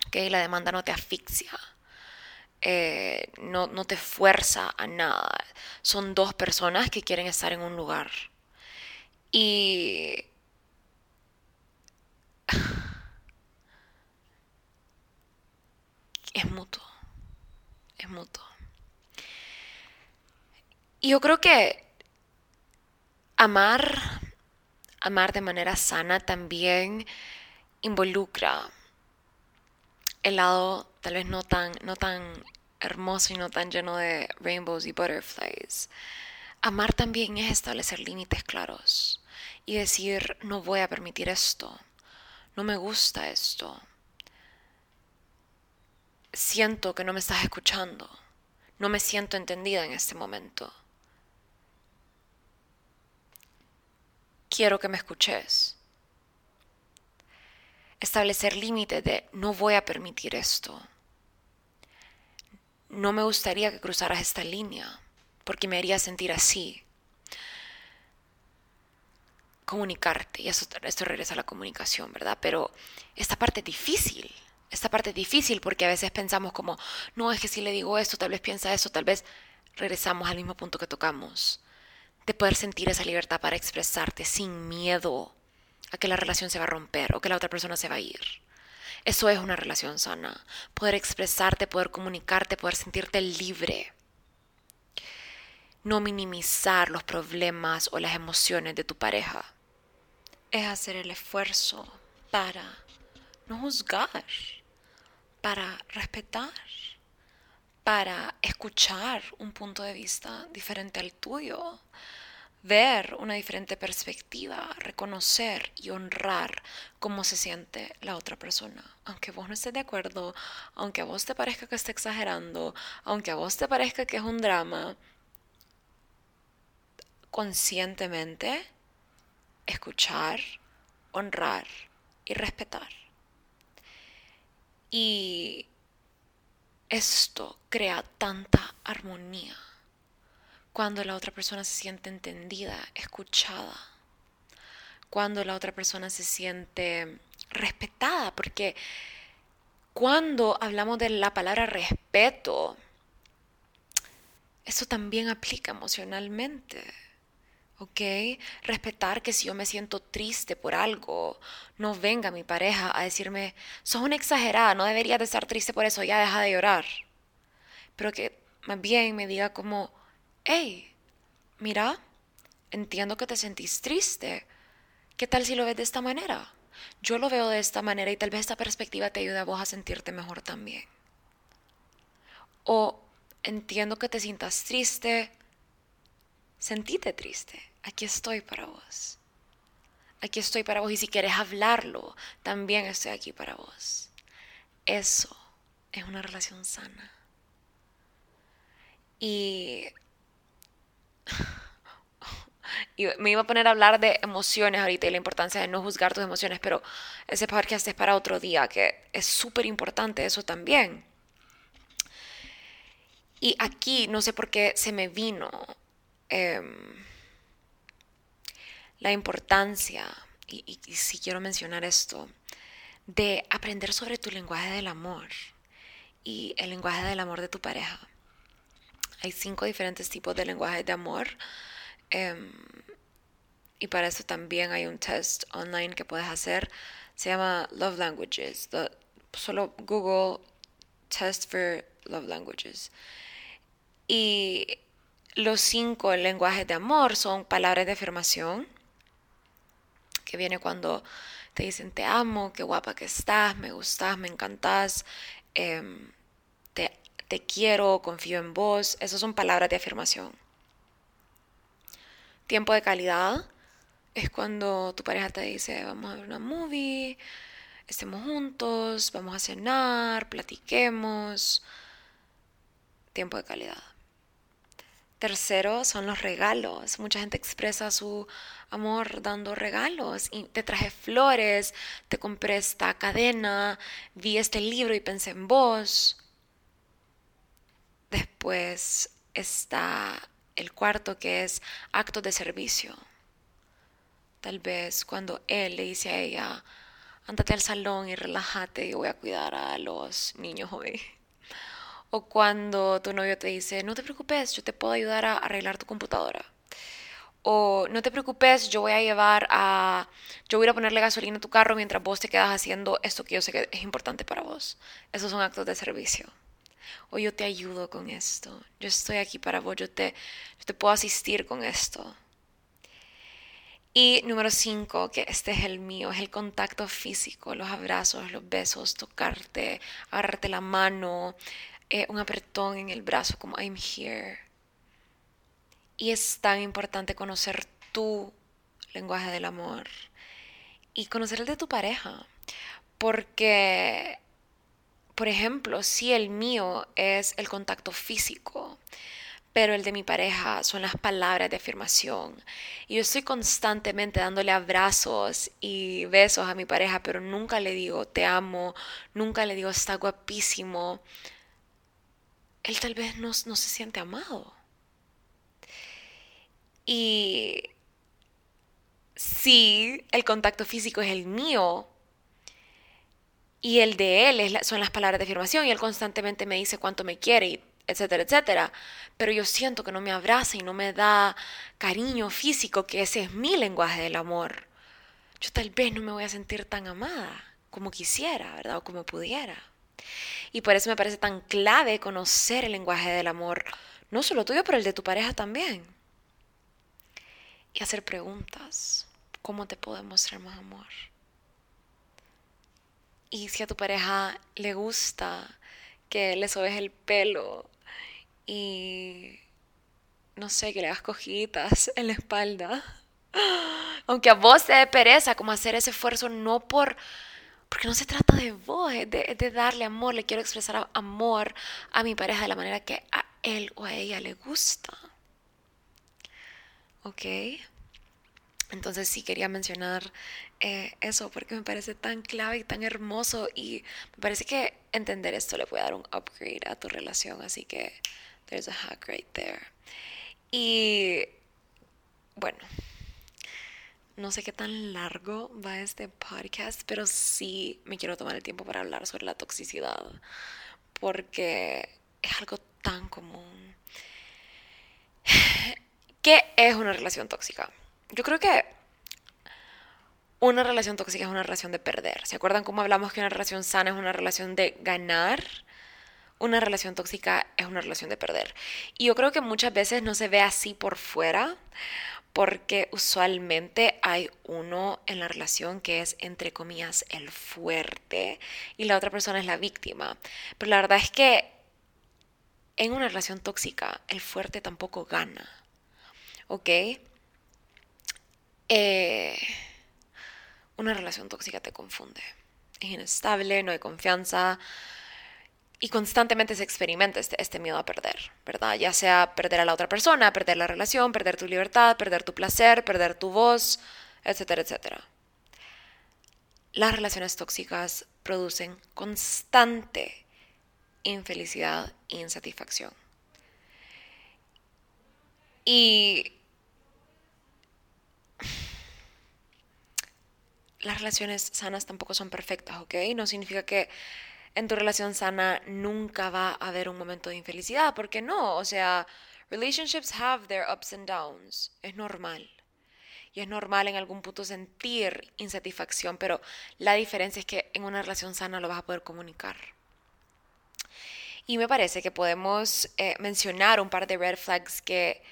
A: ¿okay? La demanda no te asfixia. Eh, no, no, te fuerza a nada. Son dos personas que quieren estar en un lugar. Y es mutuo. Es mutuo. Y yo creo que amar, amar de manera sana también involucra el lado tal vez no tan, no tan hermoso y no tan lleno de rainbows y butterflies. Amar también es establecer límites claros y decir, no voy a permitir esto, no me gusta esto, siento que no me estás escuchando, no me siento entendida en este momento. Quiero que me escuches. Establecer límites de no voy a permitir esto. No me gustaría que cruzaras esta línea porque me haría sentir así. Comunicarte, y eso, esto regresa a la comunicación, ¿verdad? Pero esta parte es difícil esta parte es difícil porque a veces pensamos como, no, es que si le digo esto, tal vez piensa eso, tal vez regresamos al mismo punto que tocamos, de poder sentir esa libertad para expresarte sin miedo a que la relación se va a romper o que la otra persona se va a ir. Eso es una relación sana, poder expresarte, poder comunicarte, poder sentirte libre. No minimizar los problemas o las emociones de tu pareja. Es hacer el esfuerzo para no juzgar para respetar, para escuchar un punto de vista diferente al tuyo, ver una diferente perspectiva, reconocer y honrar cómo se siente la otra persona. Aunque vos no estés de acuerdo, aunque a vos te parezca que está exagerando, aunque a vos te parezca que es un drama, conscientemente escuchar, honrar y respetar. Y esto crea tanta armonía cuando la otra persona se siente entendida, escuchada, cuando la otra persona se siente respetada, porque cuando hablamos de la palabra respeto, eso también aplica emocionalmente. ¿ok? Respetar que si yo me siento triste por algo, no venga mi pareja a decirme, sos una exagerada, no deberías de estar triste por eso, ya deja de llorar. Pero que más bien me diga como, hey, mira, entiendo que te sentís triste. ¿Qué tal si lo ves de esta manera? Yo lo veo de esta manera y tal vez esta perspectiva te ayude a vos a sentirte mejor también. O entiendo que te sientas triste, sentíte triste aquí estoy para vos. Aquí estoy para vos y si quieres hablarlo, también estoy aquí para vos. Eso es una relación sana. Y, y me iba a poner a hablar de emociones ahorita y la importancia de no juzgar tus emociones, pero ese podcast es para otro día, que es súper importante eso también. Y aquí no sé por qué se me vino. Em, la importancia, y, si quiero mencionar esto, de aprender sobre tu lenguaje del amor y el lenguaje del amor de tu pareja. Hay cinco diferentes tipos de lenguaje de amor. Em, y para eso también hay un test online que puedes hacer. Se llama Love Languages. solo Google Test for Love Languages. Y los cinco lenguajes de amor son palabras de afirmación, que viene cuando te dicen te amo, qué guapa que estás, me gustas, me encantas, em, te, quiero, confío en vos. Esas son palabras de afirmación. Tiempo de calidad es cuando tu pareja te dice vamos a ver una movie, estemos juntos, vamos a cenar, platiquemos. Tiempo de calidad. Tercero son los regalos. Mucha gente expresa su amor dando regalos. Te traje flores, te compré esta cadena, vi este libro y pensé en vos. Después está el cuarto que es acto de servicio. Tal vez cuando él le dice a ella, ándate al salón y relájate, yo voy a cuidar a los niños hoy. O cuando tu novio te dice, no te preocupes, yo te puedo ayudar a arreglar tu computadora. O no te preocupes, yo voy a llevar a, yo voy a ponerle gasolina a tu carro mientras vos te quedas haciendo esto que yo sé que es importante para vos. Esos son actos de servicio. O yo te ayudo con esto. Yo estoy aquí para vos, yo te, yo te puedo asistir con esto. Y número cinco, que este es el mío, es el contacto físico, los abrazos, los besos, tocarte, agarrarte la mano, eh, un apretón en el brazo como I'm here. Y es tan importante conocer tu lenguaje del amor y conocer el de tu pareja. Porque, por ejemplo, si el mío es el contacto físico, pero el de mi pareja son las palabras de afirmación. Y yo estoy constantemente dándole abrazos y besos a mi pareja, pero nunca le digo te amo, nunca le digo está guapísimo, él tal vez no, se siente amado. Y si el contacto físico es el mío, Y el de él son las palabras de afirmación y él constantemente me dice cuánto me quiere, etcétera, etcétera. Pero yo siento que no me abraza y no me da cariño físico, que ese es mi lenguaje del amor. Yo tal vez no me voy a sentir tan amada como quisiera, ¿verdad? O como pudiera. Y por eso me parece tan clave conocer el lenguaje del amor, no solo tuyo, pero el de tu pareja también. Y hacer preguntas. ¿Cómo te puedo demostrar más amor? Y si a tu pareja le gusta que le sobes el pelo y no sé, que le hagas cojitas en la espalda. Aunque a vos te dé pereza como hacer ese esfuerzo no por porque no se trata de vos, es de, de, darle amor, le quiero expresar amor a mi pareja de la manera que a él o a ella le gusta. ¿Ok? Entonces sí quería mencionar eh, eso porque me parece tan clave y tan hermoso y me parece que entender esto le puede dar un upgrade a tu relación, así que there's a hack right there. Y bueno, no sé qué tan largo va este podcast, pero sí me quiero tomar el tiempo para hablar sobre la toxicidad porque es algo tan común. ¿Qué es una relación tóxica? Yo creo que una relación tóxica es una relación de perder. ¿Se acuerdan cómo hablamos que una relación sana es una relación de ganar? Una relación tóxica es una relación de perder. Y yo creo que muchas veces no se ve así por fuera, porque usualmente hay uno en la relación que es, entre comillas, el fuerte y la otra persona es la víctima. Pero la verdad es que en una relación tóxica el fuerte tampoco gana. ¿Ok? Eh una relación tóxica te confunde. Es inestable, no hay confianza y constantemente se experimenta este, este, miedo a perder, ¿verdad? Ya sea perder a la otra persona, perder la relación, perder tu libertad, perder tu placer, perder tu voz, etcétera, etcétera. Las relaciones tóxicas producen constante infelicidad e insatisfacción. Y las relaciones sanas tampoco son perfectas, ¿ok? No significa que en tu relación sana nunca va a haber un momento de infelicidad, porque no, o sea, relationships have their ups and downs, es normal. Y es normal en algún punto sentir insatisfacción, pero la diferencia es que en una relación sana lo vas a poder comunicar. Y me parece que podemos eh, mencionar un par de red flags que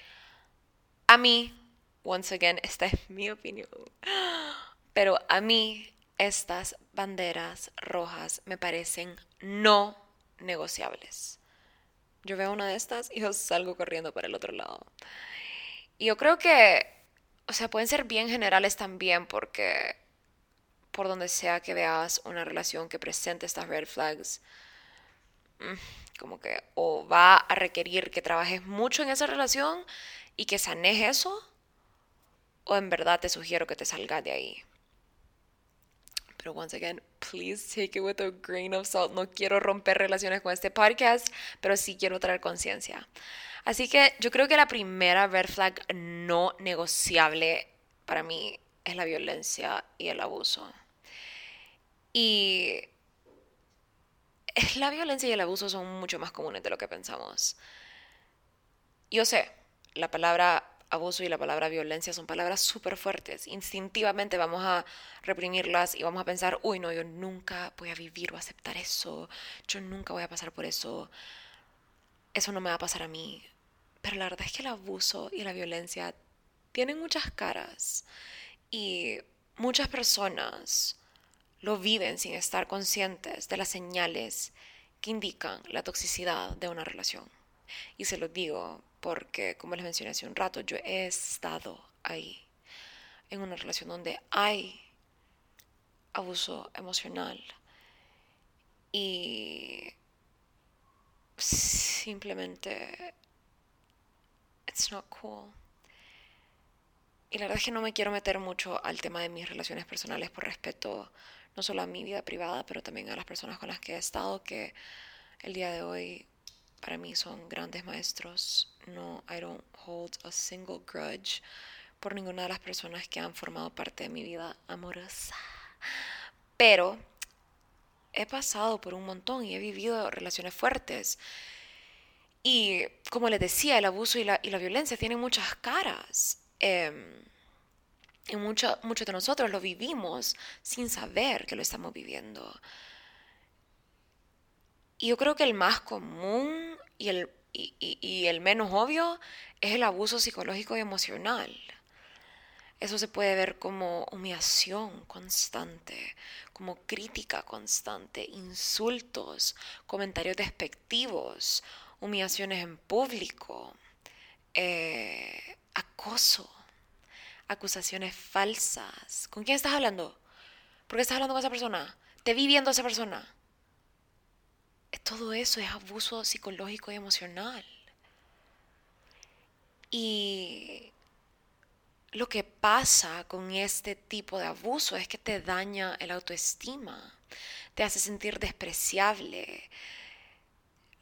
A: a mí, once again, esta es mi opinión, pero a mí estas banderas rojas me parecen no negociables. Yo veo una de estas y yo salgo corriendo para el otro lado. Y yo creo que, o sea, pueden ser bien generales también porque por donde sea que veas una relación que presente estas red flags, mm, como que o va a requerir que trabajes mucho en esa relación y que sanes eso, o en verdad te sugiero que te salgas de ahí. Pero once again, please take it with a grain of salt. No quiero romper relaciones con este podcast, pero sí quiero traer conciencia. Así que yo creo que la primera red flag no negociable para mí es la violencia y el abuso. Y la violencia y el abuso son mucho más comunes de lo que pensamos. Yo sé, la palabra abuso y la palabra violencia son palabras súper fuertes. Instintivamente vamos a reprimirlas y vamos a pensar, uy, no, yo nunca voy a vivir o aceptar eso, yo nunca voy a pasar por eso, eso no me va a pasar a mí. Pero la verdad es que el abuso y la violencia tienen muchas caras y muchas personas lo viven sin estar conscientes de las señales que indican la toxicidad de una relación. Y se lo digo porque, como les mencioné hace un rato, yo he estado ahí, en una relación donde hay abuso emocional y simplemente it's not cool. Y la verdad es que no me quiero meter mucho al tema de mis relaciones personales por respeto no solo a mi vida privada, pero también a las personas con las que he estado, que el día de hoy para mí son grandes maestros. No, I don't hold a single grudge por ninguna de las personas que han formado parte de mi vida amorosa. Pero he pasado por un montón y he vivido relaciones fuertes. Y como les decía, el abuso y la, violencia tienen muchas caras. Em, y muchos de nosotros lo vivimos sin saber que lo estamos viviendo. Y yo creo que el más común y el, y el menos obvio es el abuso psicológico y emocional. Eso se puede ver como humillación constante, como crítica constante, insultos, comentarios despectivos, humillaciones en público, eh, acoso, acusaciones falsas. ¿Con quién estás hablando? ¿Por qué estás hablando con esa persona? ¿Te vi viendo a esa persona? Todo eso es abuso psicológico y emocional. Y lo que pasa con este tipo de abuso es que te daña el autoestima, te hace sentir despreciable,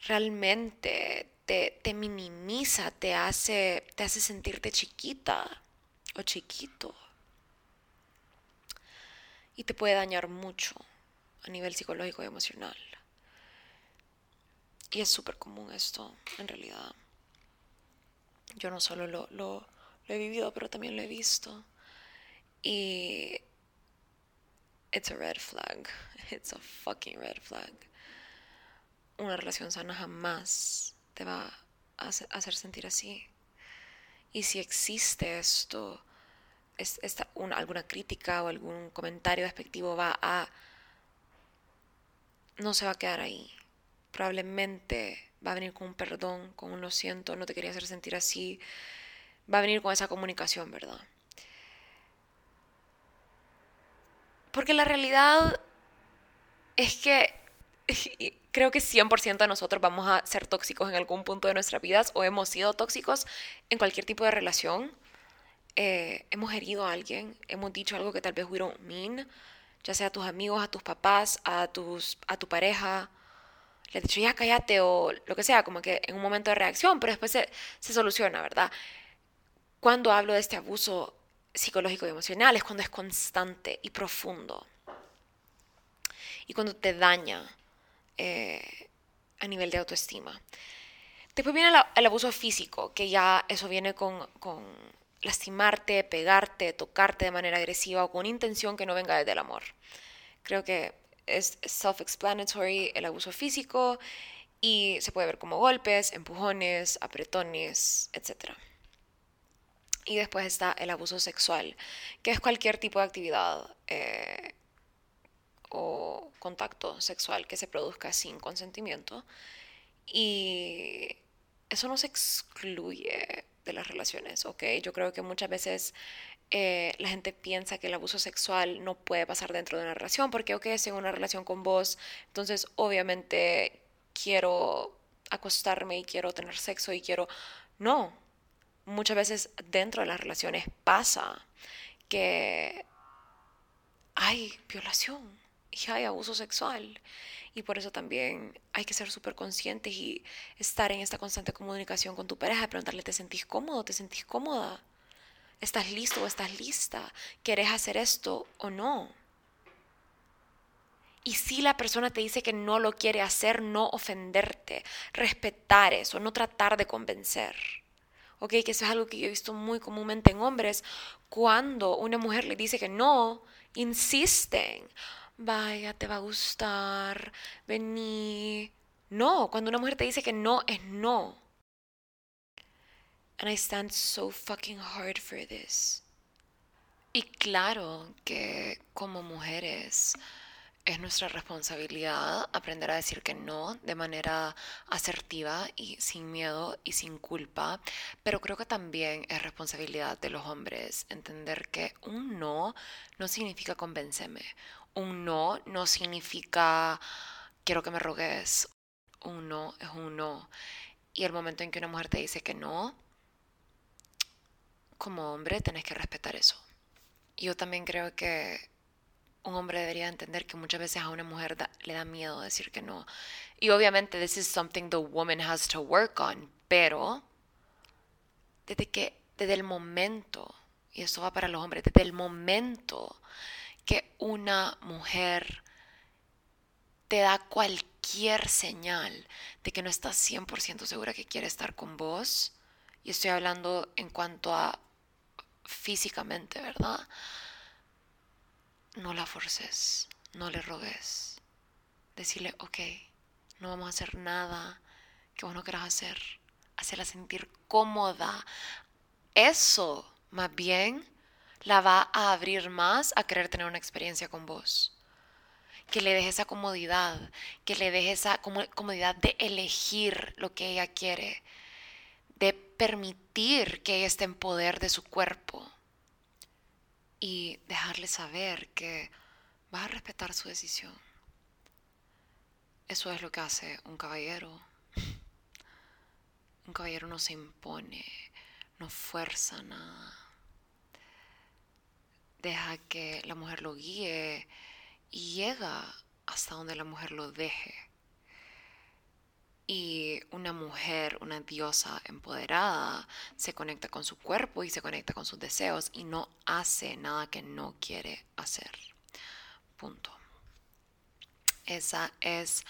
A: realmente te, te minimiza, te hace, te hace sentirte chiquita o chiquito. Y te puede dañar mucho a nivel psicológico y emocional. Y es súper común esto, en realidad. Yo no solo lo, lo he vivido, pero también lo he visto. Y it's a red flag. It's a fucking red flag. Una relación sana jamás te va a hacer sentir así. Y si existe esto, es, esta, una, alguna crítica o algún comentario despectivo va a... no se va a quedar ahí. Probablemente va a venir con un perdón, con un lo siento, no te quería hacer sentir así va a venir con esa comunicación, ¿verdad? Porque la realidad es que creo que 100% de nosotros vamos a ser tóxicos en algún punto de nuestras vidas o hemos sido tóxicos en cualquier tipo de relación. Eh, hemos herido a alguien, hemos dicho algo que tal vez we don't mean, ya sea a tus amigos, a tus papás, a, tus, a tu pareja. Le has dicho, ya cállate o lo que sea, como que en un momento de reacción, pero después se, se soluciona, ¿verdad? Cuando hablo de este abuso psicológico y emocional es cuando es constante y profundo. Y cuando te daña eh, a nivel de autoestima. Después viene el, abuso físico, que ya eso viene con, con lastimarte, pegarte, tocarte de manera agresiva o con intención que no venga desde el amor. Creo que es self-explanatory el abuso físico y se puede ver como golpes, empujones, apretones, etc. Y después está el abuso sexual, que es cualquier tipo de actividad eh, o contacto sexual que se produzca sin consentimiento. Y eso no se excluye de las relaciones, ¿ok? Yo creo que muchas veces eh, la gente piensa que el abuso sexual no puede pasar dentro de una relación, porque, ok, estoy en una relación con vos, entonces obviamente quiero acostarme y quiero tener sexo y quiero... No, muchas veces dentro de las relaciones pasa que hay violación y hay abuso sexual. Y por eso también hay que ser súper conscientes y estar en esta constante comunicación con tu pareja, preguntarle, ¿te sentís cómodo? ¿Te sentís cómoda? ¿Estás listo o estás lista? ¿Querés hacer esto o no? Y si la persona te dice que no lo quiere hacer, no ofenderte, respetar eso, no tratar de convencer. ¿ok? Que eso es algo que yo he visto muy comúnmente en hombres. Cuando una mujer le dice que no, insisten. Vaya, te va a gustar, vení. No, cuando una mujer te dice que no, es no. And I stand so fucking hard for this. Y claro que como mujeres es nuestra responsabilidad aprender a decir que no de manera asertiva y sin miedo y sin culpa, pero creo que también es responsabilidad de los hombres entender que un no no significa convénceme, un no no significa quiero que me rogues, un no es un no. Y el momento en que una mujer te dice que no, como hombre tenés que respetar eso. Yo también creo que un hombre debería entender que muchas veces a una mujer le da miedo decir que no. Y obviamente this is something the woman has to work on, pero desde que desde el momento, y esto va para los hombres, desde el momento que una mujer te da cualquier señal de que no estás 100% segura que quiere estar con vos, y estoy hablando en cuanto a físicamente, ¿verdad? No la forces, no le rogues. Decirle, ok, no vamos a hacer nada que vos no quieras hacer. Hacerla sentir cómoda. Eso, más bien, la va a abrir más a querer tener una experiencia con vos. Que le deje esa comodidad, que le deje esa comodidad de elegir lo que ella quiere, permitir que esté en poder de su cuerpo y dejarle saber que va a respetar su decisión. Eso es lo que hace un caballero. Un caballero no se impone, no fuerza nada. Deja que la mujer lo guíe y llega hasta donde la mujer lo deje. Y una mujer, una diosa empoderada, se conecta con su cuerpo y se conecta con sus deseos y no hace nada que no quiere hacer. Punto. Esa es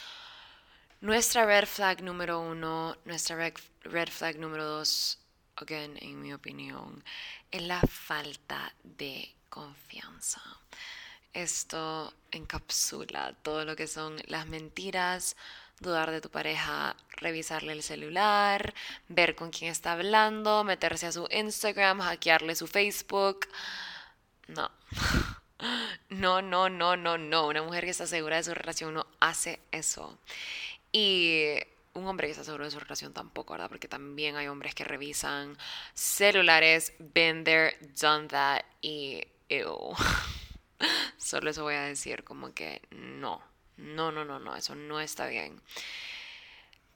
A: nuestra red flag número uno. Nuestra red, flag número dos, again, en mi opinión, es la falta de confianza. Esto encapsula todo lo que son las mentiras, dudar de tu pareja, revisarle el celular, ver con quién está hablando, meterse a su Instagram, hackearle su Facebook. No. No, no, no, no, no. Una mujer que está segura de su relación no hace eso. Y un hombre que está seguro de su relación tampoco, ¿verdad? Porque también hay hombres que revisan celulares, been there, done that y ew. Solo eso voy a decir como que no, no, no, no, no, eso no está bien.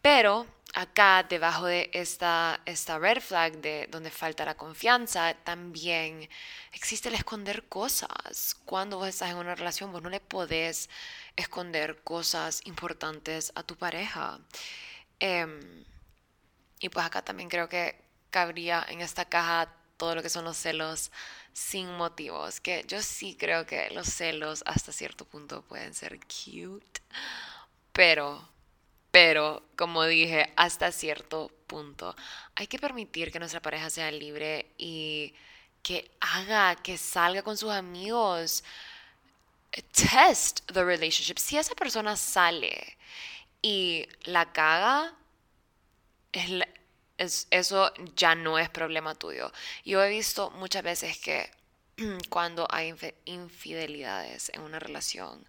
A: Pero acá debajo de esta, esta red flag de donde falta la confianza, también existe el esconder cosas. Cuando vos estás en una relación, vos no le podés esconder cosas importantes a tu pareja. Em, y pues acá también creo que cabría en esta caja todo lo que son los celos sin motivos, que yo sí creo que los celos hasta cierto punto pueden ser cute, pero, pero, como dije, hasta cierto punto, hay que permitir que nuestra pareja sea libre y que haga, que salga con sus amigos. Test the relationship. Si esa persona sale y la caga, eso ya no es problema tuyo. Yo he visto muchas veces que cuando hay infidelidades en una relación,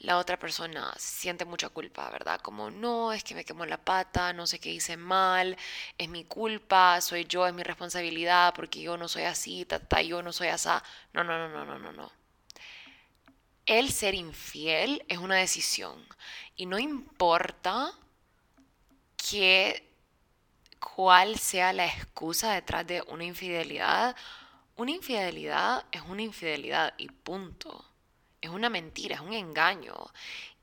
A: la otra persona siente mucha culpa, ¿verdad? Como, no, es que me quemó la pata, no sé qué hice mal, es mi culpa, soy yo, es mi responsabilidad, porque yo no soy así, tata, yo no soy así. No, no, no, no, no, no, no. El ser infiel es una decisión y no importa que cuál sea la excusa detrás de una infidelidad, una infidelidad es una infidelidad y punto. Es una mentira, es un engaño.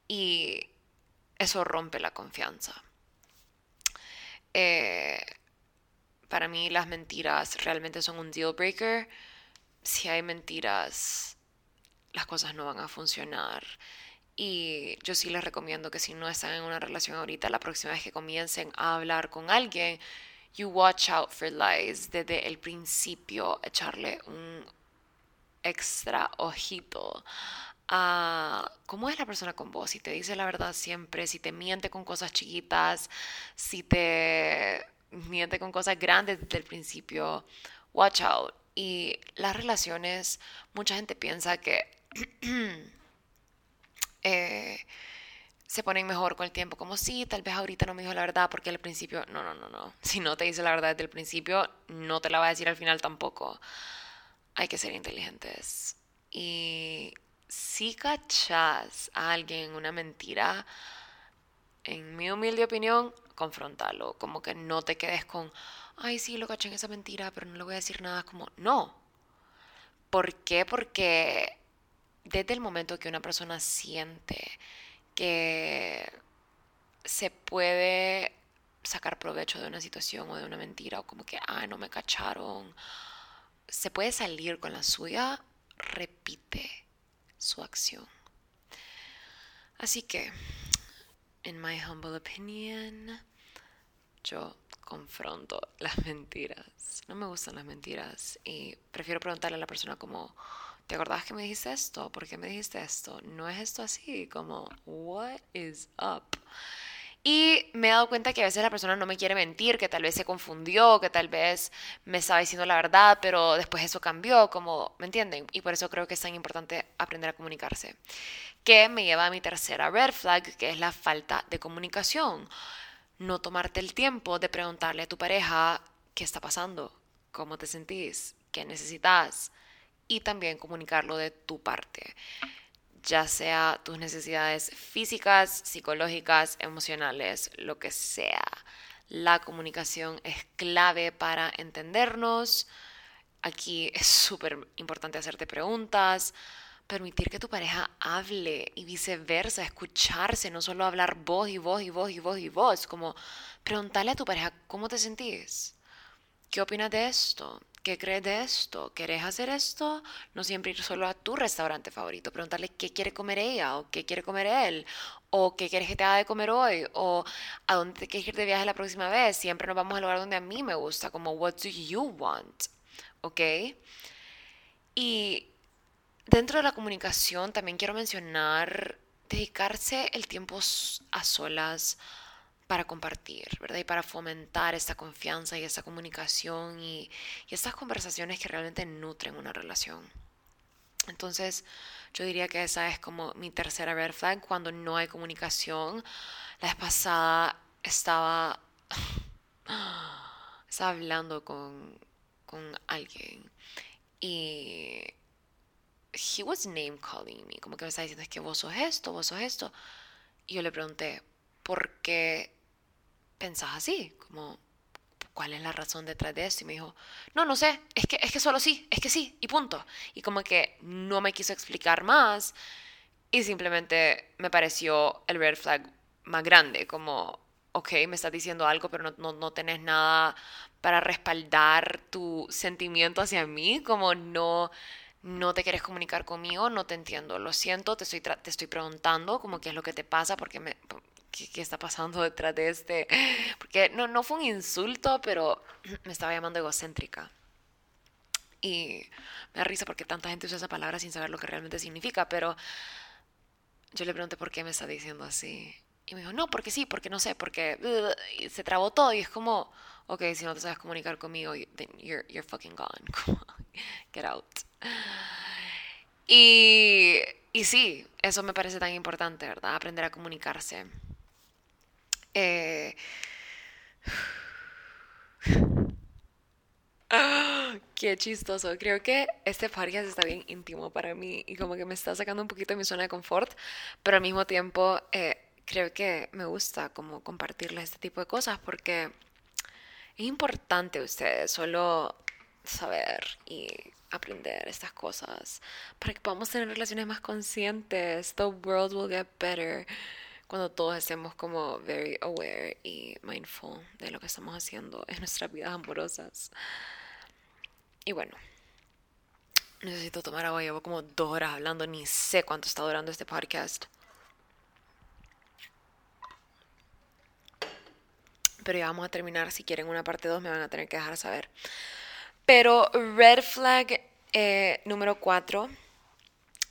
A: Y eso rompe la confianza. Eh, para mí las mentiras realmente son un deal breaker. Si hay mentiras, las cosas no van a funcionar. Y yo sí les recomiendo que si no están en una relación ahorita, la próxima vez que comiencen a hablar con alguien, you watch out for lies desde el principio, echarle un extra ojito a cómo es la persona con vos, si te dice la verdad siempre, si te miente con cosas chiquitas, si te miente con cosas grandes desde el principio, watch out. Y las relaciones, mucha gente piensa que Eh, se ponen mejor con el tiempo, como sí, tal vez ahorita no me dijo la verdad porque al principio, no, no, no, no, si no te dice la verdad desde el principio, no te la va a decir al final tampoco. Hay que ser inteligentes. Y si cachas a alguien una mentira, en mi humilde opinión, confrontalo. Como que no te quedes con, ay, sí, lo caché en esa mentira, pero no le voy a decir nada. Como, no. ¿Por qué? Porque desde el momento que una persona siente que se puede sacar provecho de una situación o de una mentira o como que, ah, no me cacharon, se puede salir con la suya, repite su acción. Así que, en my humble opinion, yo confronto las mentiras. No me gustan las mentiras y prefiero preguntarle a la persona como, ¿te acordás que me dijiste esto? ¿Por qué me dijiste esto? No es esto así, como, what is up? Y me he dado cuenta que a veces la persona no me quiere mentir, que tal vez se confundió, que tal vez me estaba diciendo la verdad, pero después eso cambió, como, ¿me entienden? Y por eso creo que es tan importante aprender a comunicarse. Que me lleva a mi tercera red flag, que es la falta de comunicación. No tomarte el tiempo de preguntarle a tu pareja qué está pasando, cómo te sentís, qué necesitas y también comunicarlo de tu parte ya sea tus necesidades físicas, psicológicas, emocionales, lo que sea. La comunicación es clave para entendernos. Aquí es súper importante hacerte preguntas, permitir que tu pareja hable y viceversa, escucharse, no solo hablar vos y vos y vos y vos y vos, como preguntarle a tu pareja cómo te sentís, qué opinas de esto, ¿qué crees de esto? ¿Querés hacer esto? No siempre ir solo a tu restaurante favorito, preguntarle qué quiere comer ella o qué quiere comer él o qué quieres que te haga de comer hoy o a dónde quieres ir de viaje la próxima vez. Siempre nos vamos al lugar donde a mí me gusta, como what do you want? ¿Ok? Y dentro de la comunicación también quiero mencionar dedicarse el tiempo a solas para compartir, ¿verdad? Y para fomentar esta confianza y esta comunicación y, estas conversaciones que realmente nutren una relación. Entonces, yo diría que esa es como mi tercera red flag cuando no hay comunicación. La vez pasada estaba, estaba hablando con, con alguien y he was name calling me, como que me estaba diciendo es que vos sos esto, vos sos esto. Y yo le pregunté, ¿por qué pensás así? Como, ¿cuál es la razón detrás de esto? Y me dijo, no, no sé, es que, es que solo sí, es que sí, y punto. Y como que no me quiso explicar más y simplemente me pareció el red flag más grande, como, ok, me estás diciendo algo, pero no, no, no tenés nada para respaldar tu sentimiento hacia mí, como no no te quieres comunicar conmigo, no te entiendo, lo siento, te estoy, te estoy preguntando como qué es lo que te pasa, porque me, ¿qué, está pasando detrás de este? Porque no, no fue un insulto, pero me estaba llamando egocéntrica. Y me da risa porque tanta gente usa esa palabra sin saber lo que realmente significa, pero yo le pregunté por qué me está diciendo así. Y me dijo, no, porque sí, porque no sé, porque se trabó todo y es como, ok, si no te sabes comunicar conmigo, then you're, you're fucking gone. Get out. Y, y sí, eso me parece tan importante, ¿verdad? Aprender a comunicarse. Eh... qué chistoso. Creo que este podcast está bien íntimo para mí y como que me está sacando un poquito de mi zona de confort, pero al mismo tiempo eh, creo que me gusta como compartirles este tipo de cosas porque es importante ustedes solo saber y aprender estas cosas para que podamos tener relaciones más conscientes. The world will get better cuando todos estemos como very aware y mindful de lo que estamos haciendo en nuestras vidas amorosas. Y bueno, necesito tomar agua, llevo como dos horas hablando, ni sé cuánto está durando este podcast. Pero ya vamos a terminar, si quieren una parte 2 me van a tener que dejar saber. Pero red flag eh, número 4,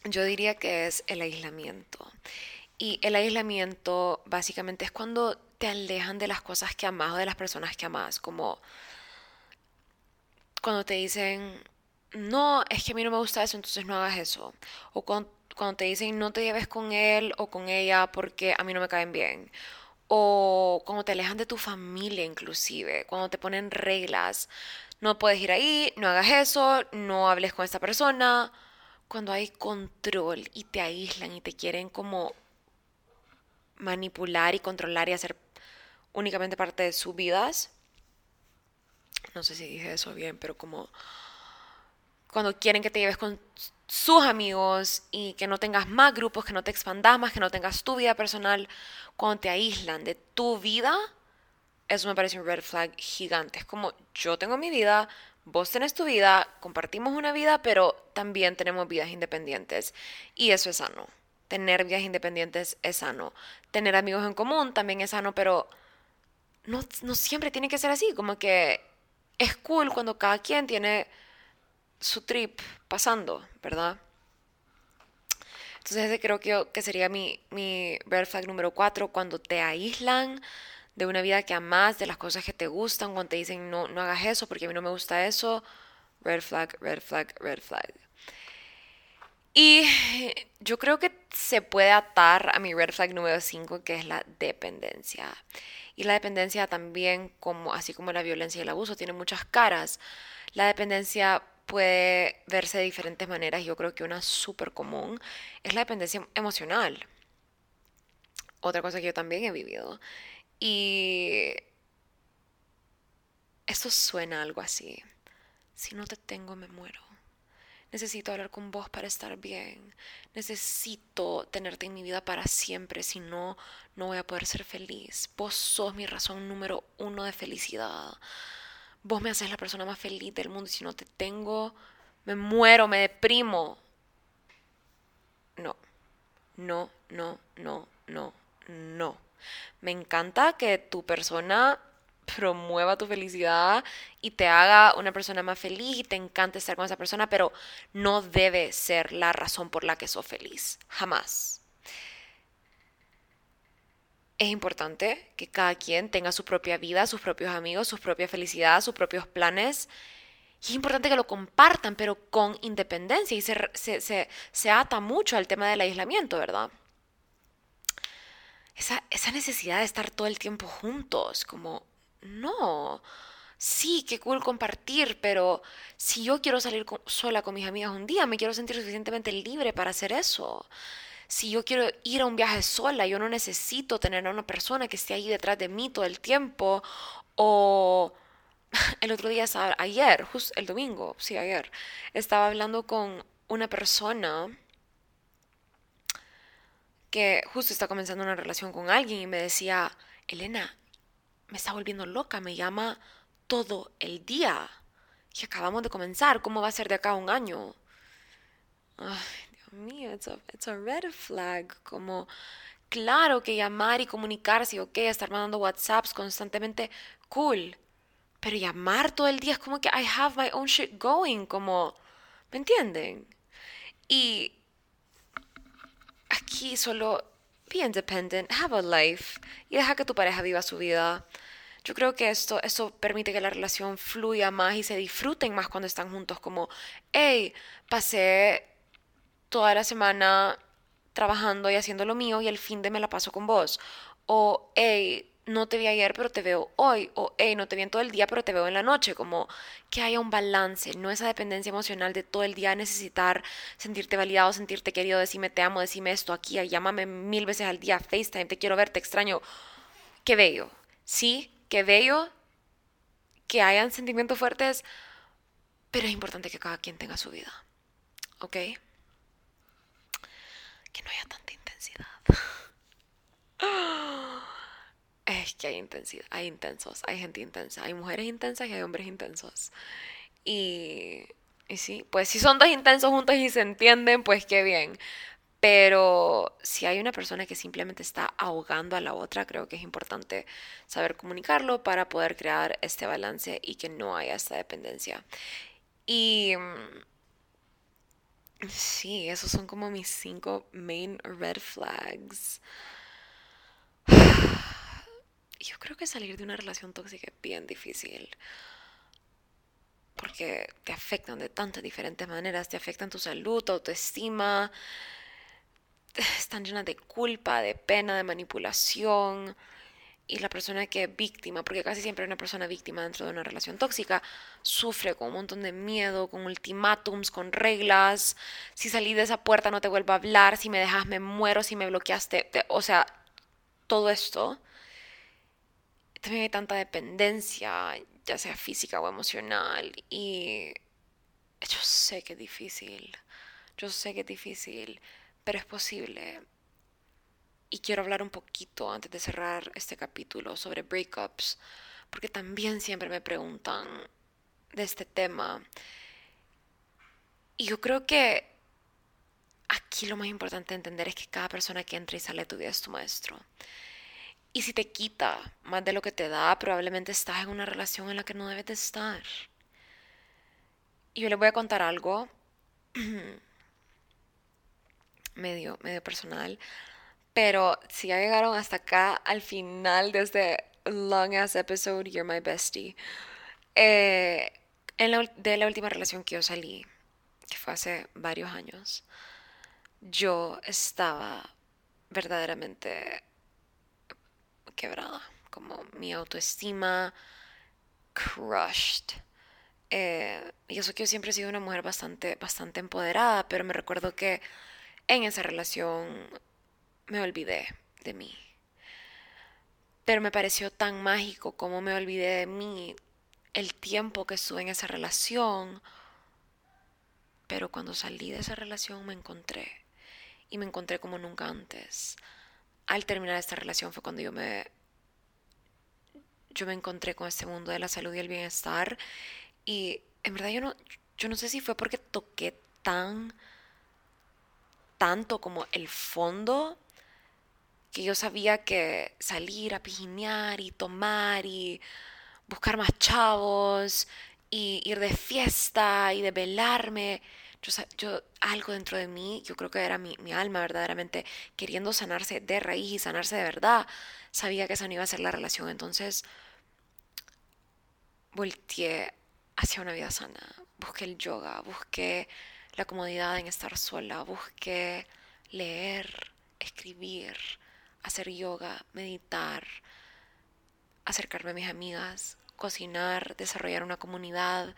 A: yo diría que es el aislamiento. Y el aislamiento básicamente es cuando te alejan de las cosas que amas o de las personas que amas, como cuando te dicen, no, es que a mí no me gusta eso, entonces no hagas eso. O cuando, te dicen, no te lleves con él o con ella porque a mí no me caen bien. O cuando te alejan de tu familia inclusive, cuando te ponen reglas, no puedes ir ahí, no hagas eso, no hables con esta persona. Cuando hay control y te aíslan y te quieren como manipular y controlar y hacer únicamente parte de sus vidas. No sé si dije eso bien, pero como cuando quieren que te lleves con sus amigos y que no tengas más grupos, que no te expandas más, que no tengas tu vida personal, cuando te aíslan de tu vida, eso me parece un red flag gigante. Es como yo tengo mi vida, vos tenés tu vida, compartimos una vida, pero también tenemos vidas independientes. Y eso es sano. Tener vidas independientes es sano. Tener amigos en común también es sano, pero no, no siempre tiene que ser así. Como que es cool cuando cada quien tiene su trip pasando, ¿verdad? Entonces ese creo que, que sería mi, mi red flag número cuatro, cuando te aíslan de una vida que amas, de las cosas que te gustan, cuando te dicen no, no hagas eso porque a mí no me gusta eso, red flag, red flag, red flag. Y yo creo que se puede atar a mi red flag número 5, que es la dependencia. Y la dependencia también, como, así como la violencia y el abuso, tiene muchas caras. La dependencia puede verse de diferentes maneras. Yo creo que una súper común es la dependencia emocional. Otra cosa que yo también he vivido. Y esto suena algo así. Si no te tengo, me muero. Necesito hablar con vos para estar bien. Necesito tenerte en mi vida para siempre, si no, no voy a poder ser feliz. Vos sos mi razón número uno de felicidad. Vos me haces la persona más feliz del mundo y si no te tengo, me muero, me deprimo. No, no, no, no, no, no. Me encanta que tu persona promueva tu felicidad y te haga una persona más feliz y te encanta estar con esa persona, pero no debe ser la razón por la que sos feliz. Jamás. Es importante que cada quien tenga su propia vida, sus propios amigos, su propia felicidad, sus propios planes. Y es importante que lo compartan, pero con independencia. Y se, se, se, ata mucho al tema del aislamiento, ¿verdad? Esa, esa necesidad de estar todo el tiempo juntos, como no. Sí, qué cool compartir, pero si yo quiero salir sola con mis amigas un día, me quiero sentir suficientemente libre para hacer eso. Si yo quiero ir a un viaje sola, yo no necesito tener a una persona que esté ahí detrás de mí todo el tiempo. O el otro día, ayer, justo el domingo, sí, ayer, estaba hablando con una persona que justo está comenzando una relación con alguien y me decía, Elena, me está volviendo loca, me llama todo el día. Y acabamos de comenzar, ¿cómo va a ser de acá un año? Ay, Dios mío, it's a, it's a red flag. Como, claro que llamar y comunicarse, ok, estar mandando WhatsApps constantemente, cool. Pero llamar todo el día es como que I have my own shit going, como, ¿me entienden? Y aquí solo be independent, have a life y deja que tu pareja viva su vida. Yo creo que esto, esto permite que la relación fluya más y se disfruten más cuando están juntos, como, hey, pasé toda la semana trabajando y haciendo lo mío y el fin de me la paso con vos. O, hey, no te vi ayer, pero te veo hoy. O, hey, no te vi en todo el día, pero te veo en la noche. Como que haya un balance, no esa dependencia emocional de todo el día necesitar sentirte validado, sentirte querido, decirme te amo, decime esto aquí, llámame mil veces al día, FaceTime, te quiero ver, te extraño. Qué bello. Sí, qué bello que hayan sentimientos fuertes, pero es importante que cada quien tenga su vida. ¿Ok? Que no haya tanta intensidad. es que hay intensidad, hay intensos, hay gente intensa, hay mujeres intensas y hay hombres intensos. Y, y sí, pues si son dos intensos juntos y se entienden, pues qué bien. Pero si hay una persona que simplemente está ahogando a la otra, creo que es importante saber comunicarlo para poder crear este balance y que no haya esta dependencia. Y mm, sí, esos son como mis cinco main red flags. yo creo que salir de una relación tóxica es bien difícil. Porque te afectan de tantas diferentes maneras. Te afectan tu salud, tu autoestima. Están llenas de culpa, de pena, de manipulación. Y la persona que es víctima, porque casi siempre una persona víctima dentro de una relación tóxica, sufre con un montón de miedo, con ultimátums, con reglas. Si salí de esa puerta no te vuelvo a hablar, si me dejas me muero, si me bloqueaste. o sea, todo esto también hay tanta dependencia, ya sea física o emocional, y yo sé que es difícil, yo sé que es difícil, pero es posible. Y quiero hablar un poquito antes de cerrar este capítulo sobre breakups, porque también siempre me preguntan de este tema. Y yo creo que aquí lo más importante de entender es que cada persona que entra y sale de tu vida es tu maestro. Y si te quita más de lo que te da, probablemente estás en una relación en la que no debes de estar. Y yo les voy a contar algo medio, medio personal. Pero si ya llegaron hasta acá al final de este long ass episode, you're my bestie. Eh, de la última relación que yo salí, que fue hace varios años, yo estaba verdaderamente quebrada, como mi autoestima crushed. Eh, y eso que yo siempre he sido una mujer bastante, bastante empoderada, pero me recuerdo que en esa relación me olvidé de mí. Pero me pareció tan mágico como me olvidé de mí el tiempo que estuve en esa relación. Pero cuando salí de esa relación me encontré. Y me encontré como nunca antes. Al terminar esta relación fue cuando yo me yo me encontré con este mundo de la salud y el bienestar y en verdad yo no yo no sé si fue porque toqué tan tanto como el fondo que yo sabía que salir a pijinear y tomar y buscar más chavos y ir de fiesta y de velarme. Yo, yo, algo dentro de mí, yo creo que era mi, mi, alma verdaderamente queriendo sanarse de raíz y sanarse de verdad, sabía que esa no iba a ser la relación. Entonces volteé hacia una vida sana. Busqué el yoga, busqué la comodidad en estar sola, busqué leer, escribir, hacer yoga, meditar, acercarme a mis amigas, cocinar, desarrollar una comunidad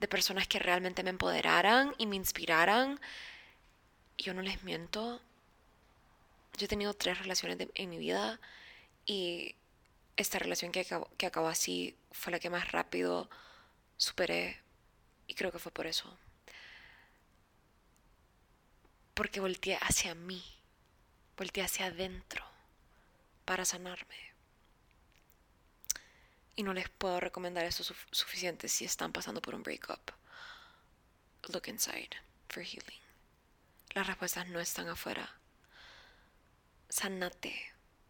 A: de personas que realmente me empoderaran y me inspiraran. yo no les miento, yo he tenido tres relaciones en mi vida y esta relación que que acabó así fue la que más rápido superé y creo que fue por eso porque volteé hacia mí, volteé hacia adentro para sanarme. Y no les puedo recomendar eso suficiente si están pasando por un breakup. Look inside for healing. Las respuestas no están afuera. Sanate,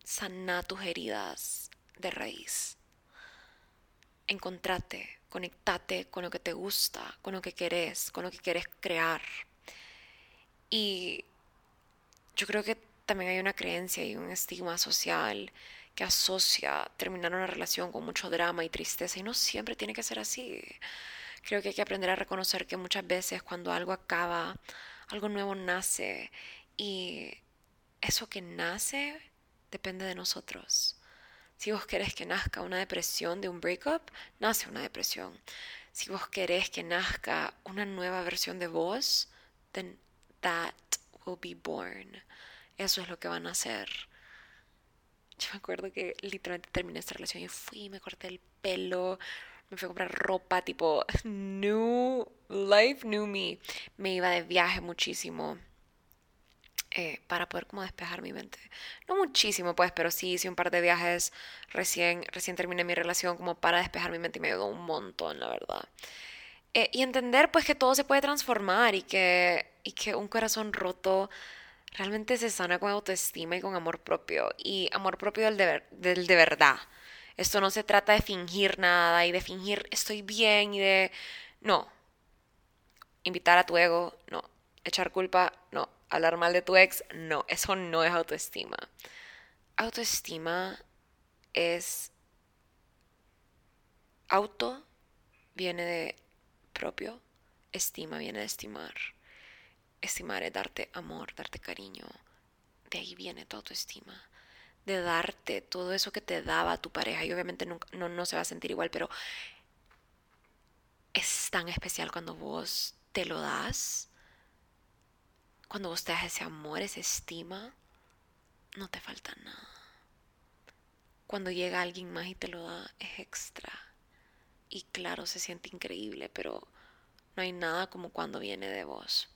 A: sana tus heridas de raíz. Encontrate, conectate con lo que te gusta, con lo que querés, con lo que quieres crear. Y yo creo que también hay una creencia y un estigma social que asocia terminar una relación con mucho drama y tristeza y no siempre tiene que ser así. Creo que hay que aprender a reconocer que muchas veces cuando algo acaba, algo nuevo nace y eso que nace depende de nosotros. Si vos querés que nazca una depresión de un breakup, nace una depresión. Si vos querés que nazca una nueva versión de vos, then that will be born. Eso es lo que van a hacer. Yo me acuerdo que literalmente terminé esta relación y fui, me corté el pelo, me fui a comprar ropa, tipo, new life, new me. Me iba de viaje muchísimo. Eh, para poder como despejar mi mente. No muchísimo, pues, pero sí hice un par de viajes recién, recién terminé mi relación como para despejar mi mente y me ayudó un montón, la verdad. Eh, y entender pues que todo se puede transformar y que, y que un corazón roto realmente se sana con autoestima y con amor propio. Y amor propio del de, del de verdad. Esto no se trata de fingir nada y de fingir estoy bien y de... No. Invitar a tu ego, no. Echar culpa, no. Hablar mal de tu ex, no. Eso no es autoestima. Autoestima es... Auto viene de propio, estima viene de estimar. Estimar es darte amor, darte cariño. De ahí viene tu autoestima. De darte todo eso que te daba tu pareja. Y obviamente no, no se va a sentir igual, pero es tan especial cuando vos te lo das. Cuando vos te das ese amor, esa estima, no te falta nada. Cuando llega alguien más y te lo da, es extra. Y claro, se siente increíble, pero no hay nada como cuando viene de vos.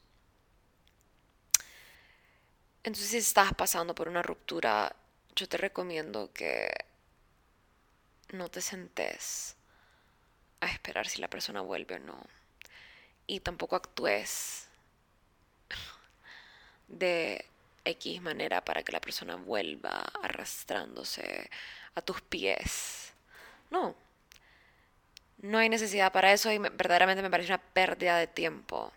A: Entonces, si estás pasando por una ruptura, yo te recomiendo que no te sentes a esperar si la persona vuelve o no. Y tampoco actúes de X manera para que la persona vuelva arrastrándose a tus pies. No. No hay necesidad para eso y verdaderamente me parece una pérdida de tiempo.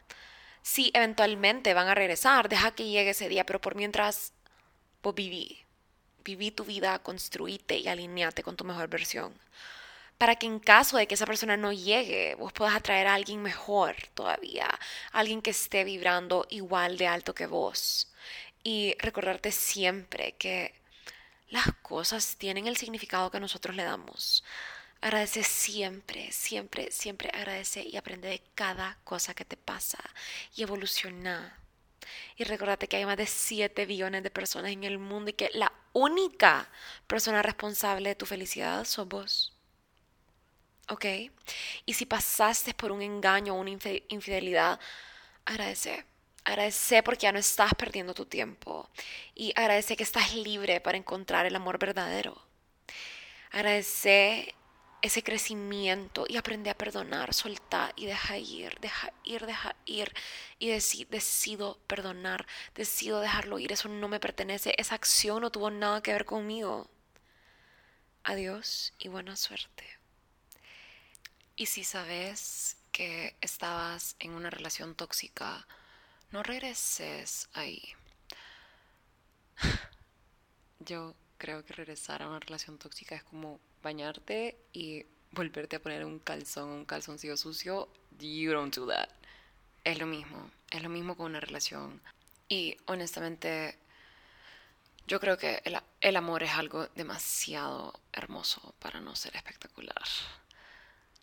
A: Sí, eventualmente van a regresar, deja que llegue ese día, pero por mientras, vos viví. Viví tu vida, construíte y alineate con tu mejor versión. Para que en caso de que esa persona no llegue, vos puedas atraer a alguien mejor todavía, alguien que esté vibrando igual de alto que vos. Y recordarte siempre que las cosas tienen el significado que nosotros le damos. Agradece siempre, siempre, siempre agradece y aprende de cada cosa que te pasa y evoluciona. Y recordate que hay más de 7 billones de personas en el mundo y que la única persona responsable de tu felicidad sos vos. ¿Ok? Y si pasaste por un engaño o una infidelidad, agradece. Agradece porque ya no estás perdiendo tu tiempo. Y agradece que estás libre para encontrar el amor verdadero. Agradece ese crecimiento y aprende a perdonar, soltar y deja ir, deja ir, deja ir. Y decido perdonar, decido dejarlo ir. Eso no me pertenece. Esa acción no tuvo nada que ver conmigo. Adiós y buena suerte. Y si sabes que estabas en una relación tóxica, no regreses ahí. Yo creo que regresar a una relación tóxica es como bañarte y volverte a poner un calzón, un calzoncillo sucio. You don't do that. Es lo mismo, es lo mismo con una relación. Y honestamente, yo creo que el, el amor es algo demasiado hermoso para no ser espectacular.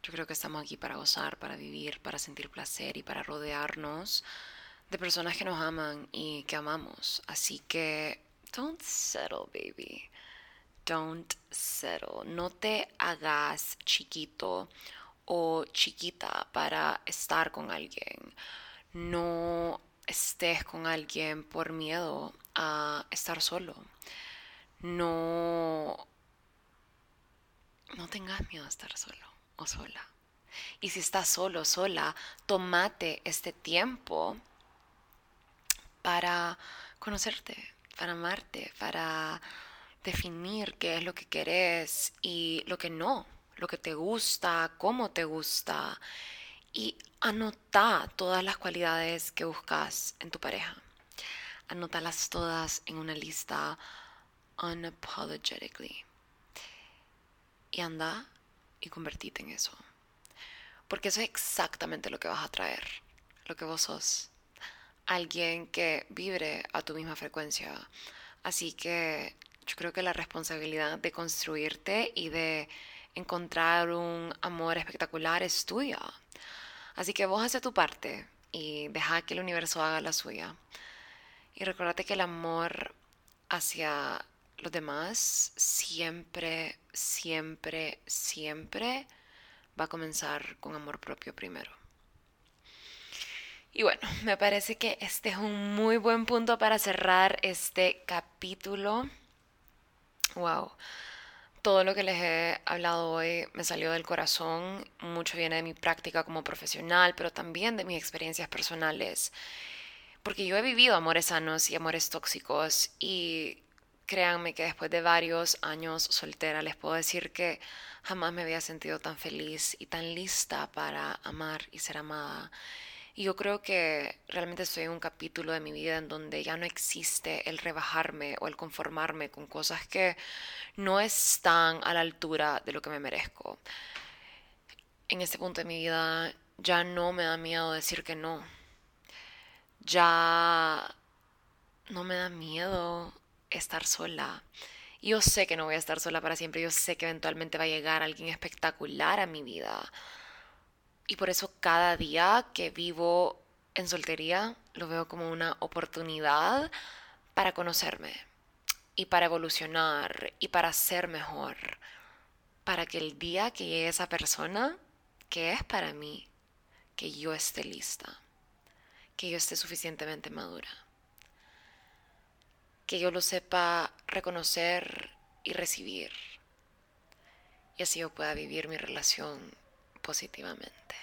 A: Yo creo que estamos aquí para gozar, para vivir, para sentir placer y para rodearnos de personas que nos aman y que amamos. Así que, don't settle, baby. Don't settle. No te hagas chiquito o chiquita para estar con alguien. No estés con alguien por miedo a estar solo. No, no tengas miedo a estar solo o sola. Y si estás solo, sola, tomate este tiempo para conocerte, para amarte, para definir qué es lo que querés y lo que no, lo que te gusta, cómo te gusta y anota todas las cualidades que buscas en tu pareja. Anótalas todas en una lista unapologetically. Y anda y convertite en eso. Porque eso es exactamente lo que vas a traer, lo que vos sos. Alguien que vibre a tu misma frecuencia. Así que yo creo que la responsabilidad de construirte y de encontrar un amor espectacular es tuya. Así que vos haces tu parte y deja que el universo haga la suya. Y recuérdate que el amor hacia los demás siempre, siempre, siempre va a comenzar con amor propio primero. Y bueno, me parece que este es un muy buen punto para cerrar este capítulo. Wow. Todo lo que les he hablado hoy me salió del corazón, mucho viene de mi práctica como profesional, pero también de mis experiencias personales. Porque yo he vivido amores sanos y amores tóxicos y créanme que después de varios años soltera les puedo decir que jamás me había sentido tan feliz y tan lista para amar y ser amada. Y yo creo que realmente estoy en un capítulo de mi vida en donde ya no existe el rebajarme o el conformarme con cosas que no están a la altura de lo que me merezco. En este punto de mi vida ya no me da miedo decir que no. Ya no me da miedo estar sola. Yo sé que no voy a estar sola para siempre, yo sé que eventualmente va a llegar alguien espectacular a mi vida. Y por eso cada día que vivo en soltería lo veo como una oportunidad para conocerme y para evolucionar y para ser mejor. Para que el día que llegue esa persona, que es para mí, que yo esté lista, que yo esté suficientemente madura que yo lo sepa reconocer y recibir. Y así yo pueda vivir mi relación positivamente.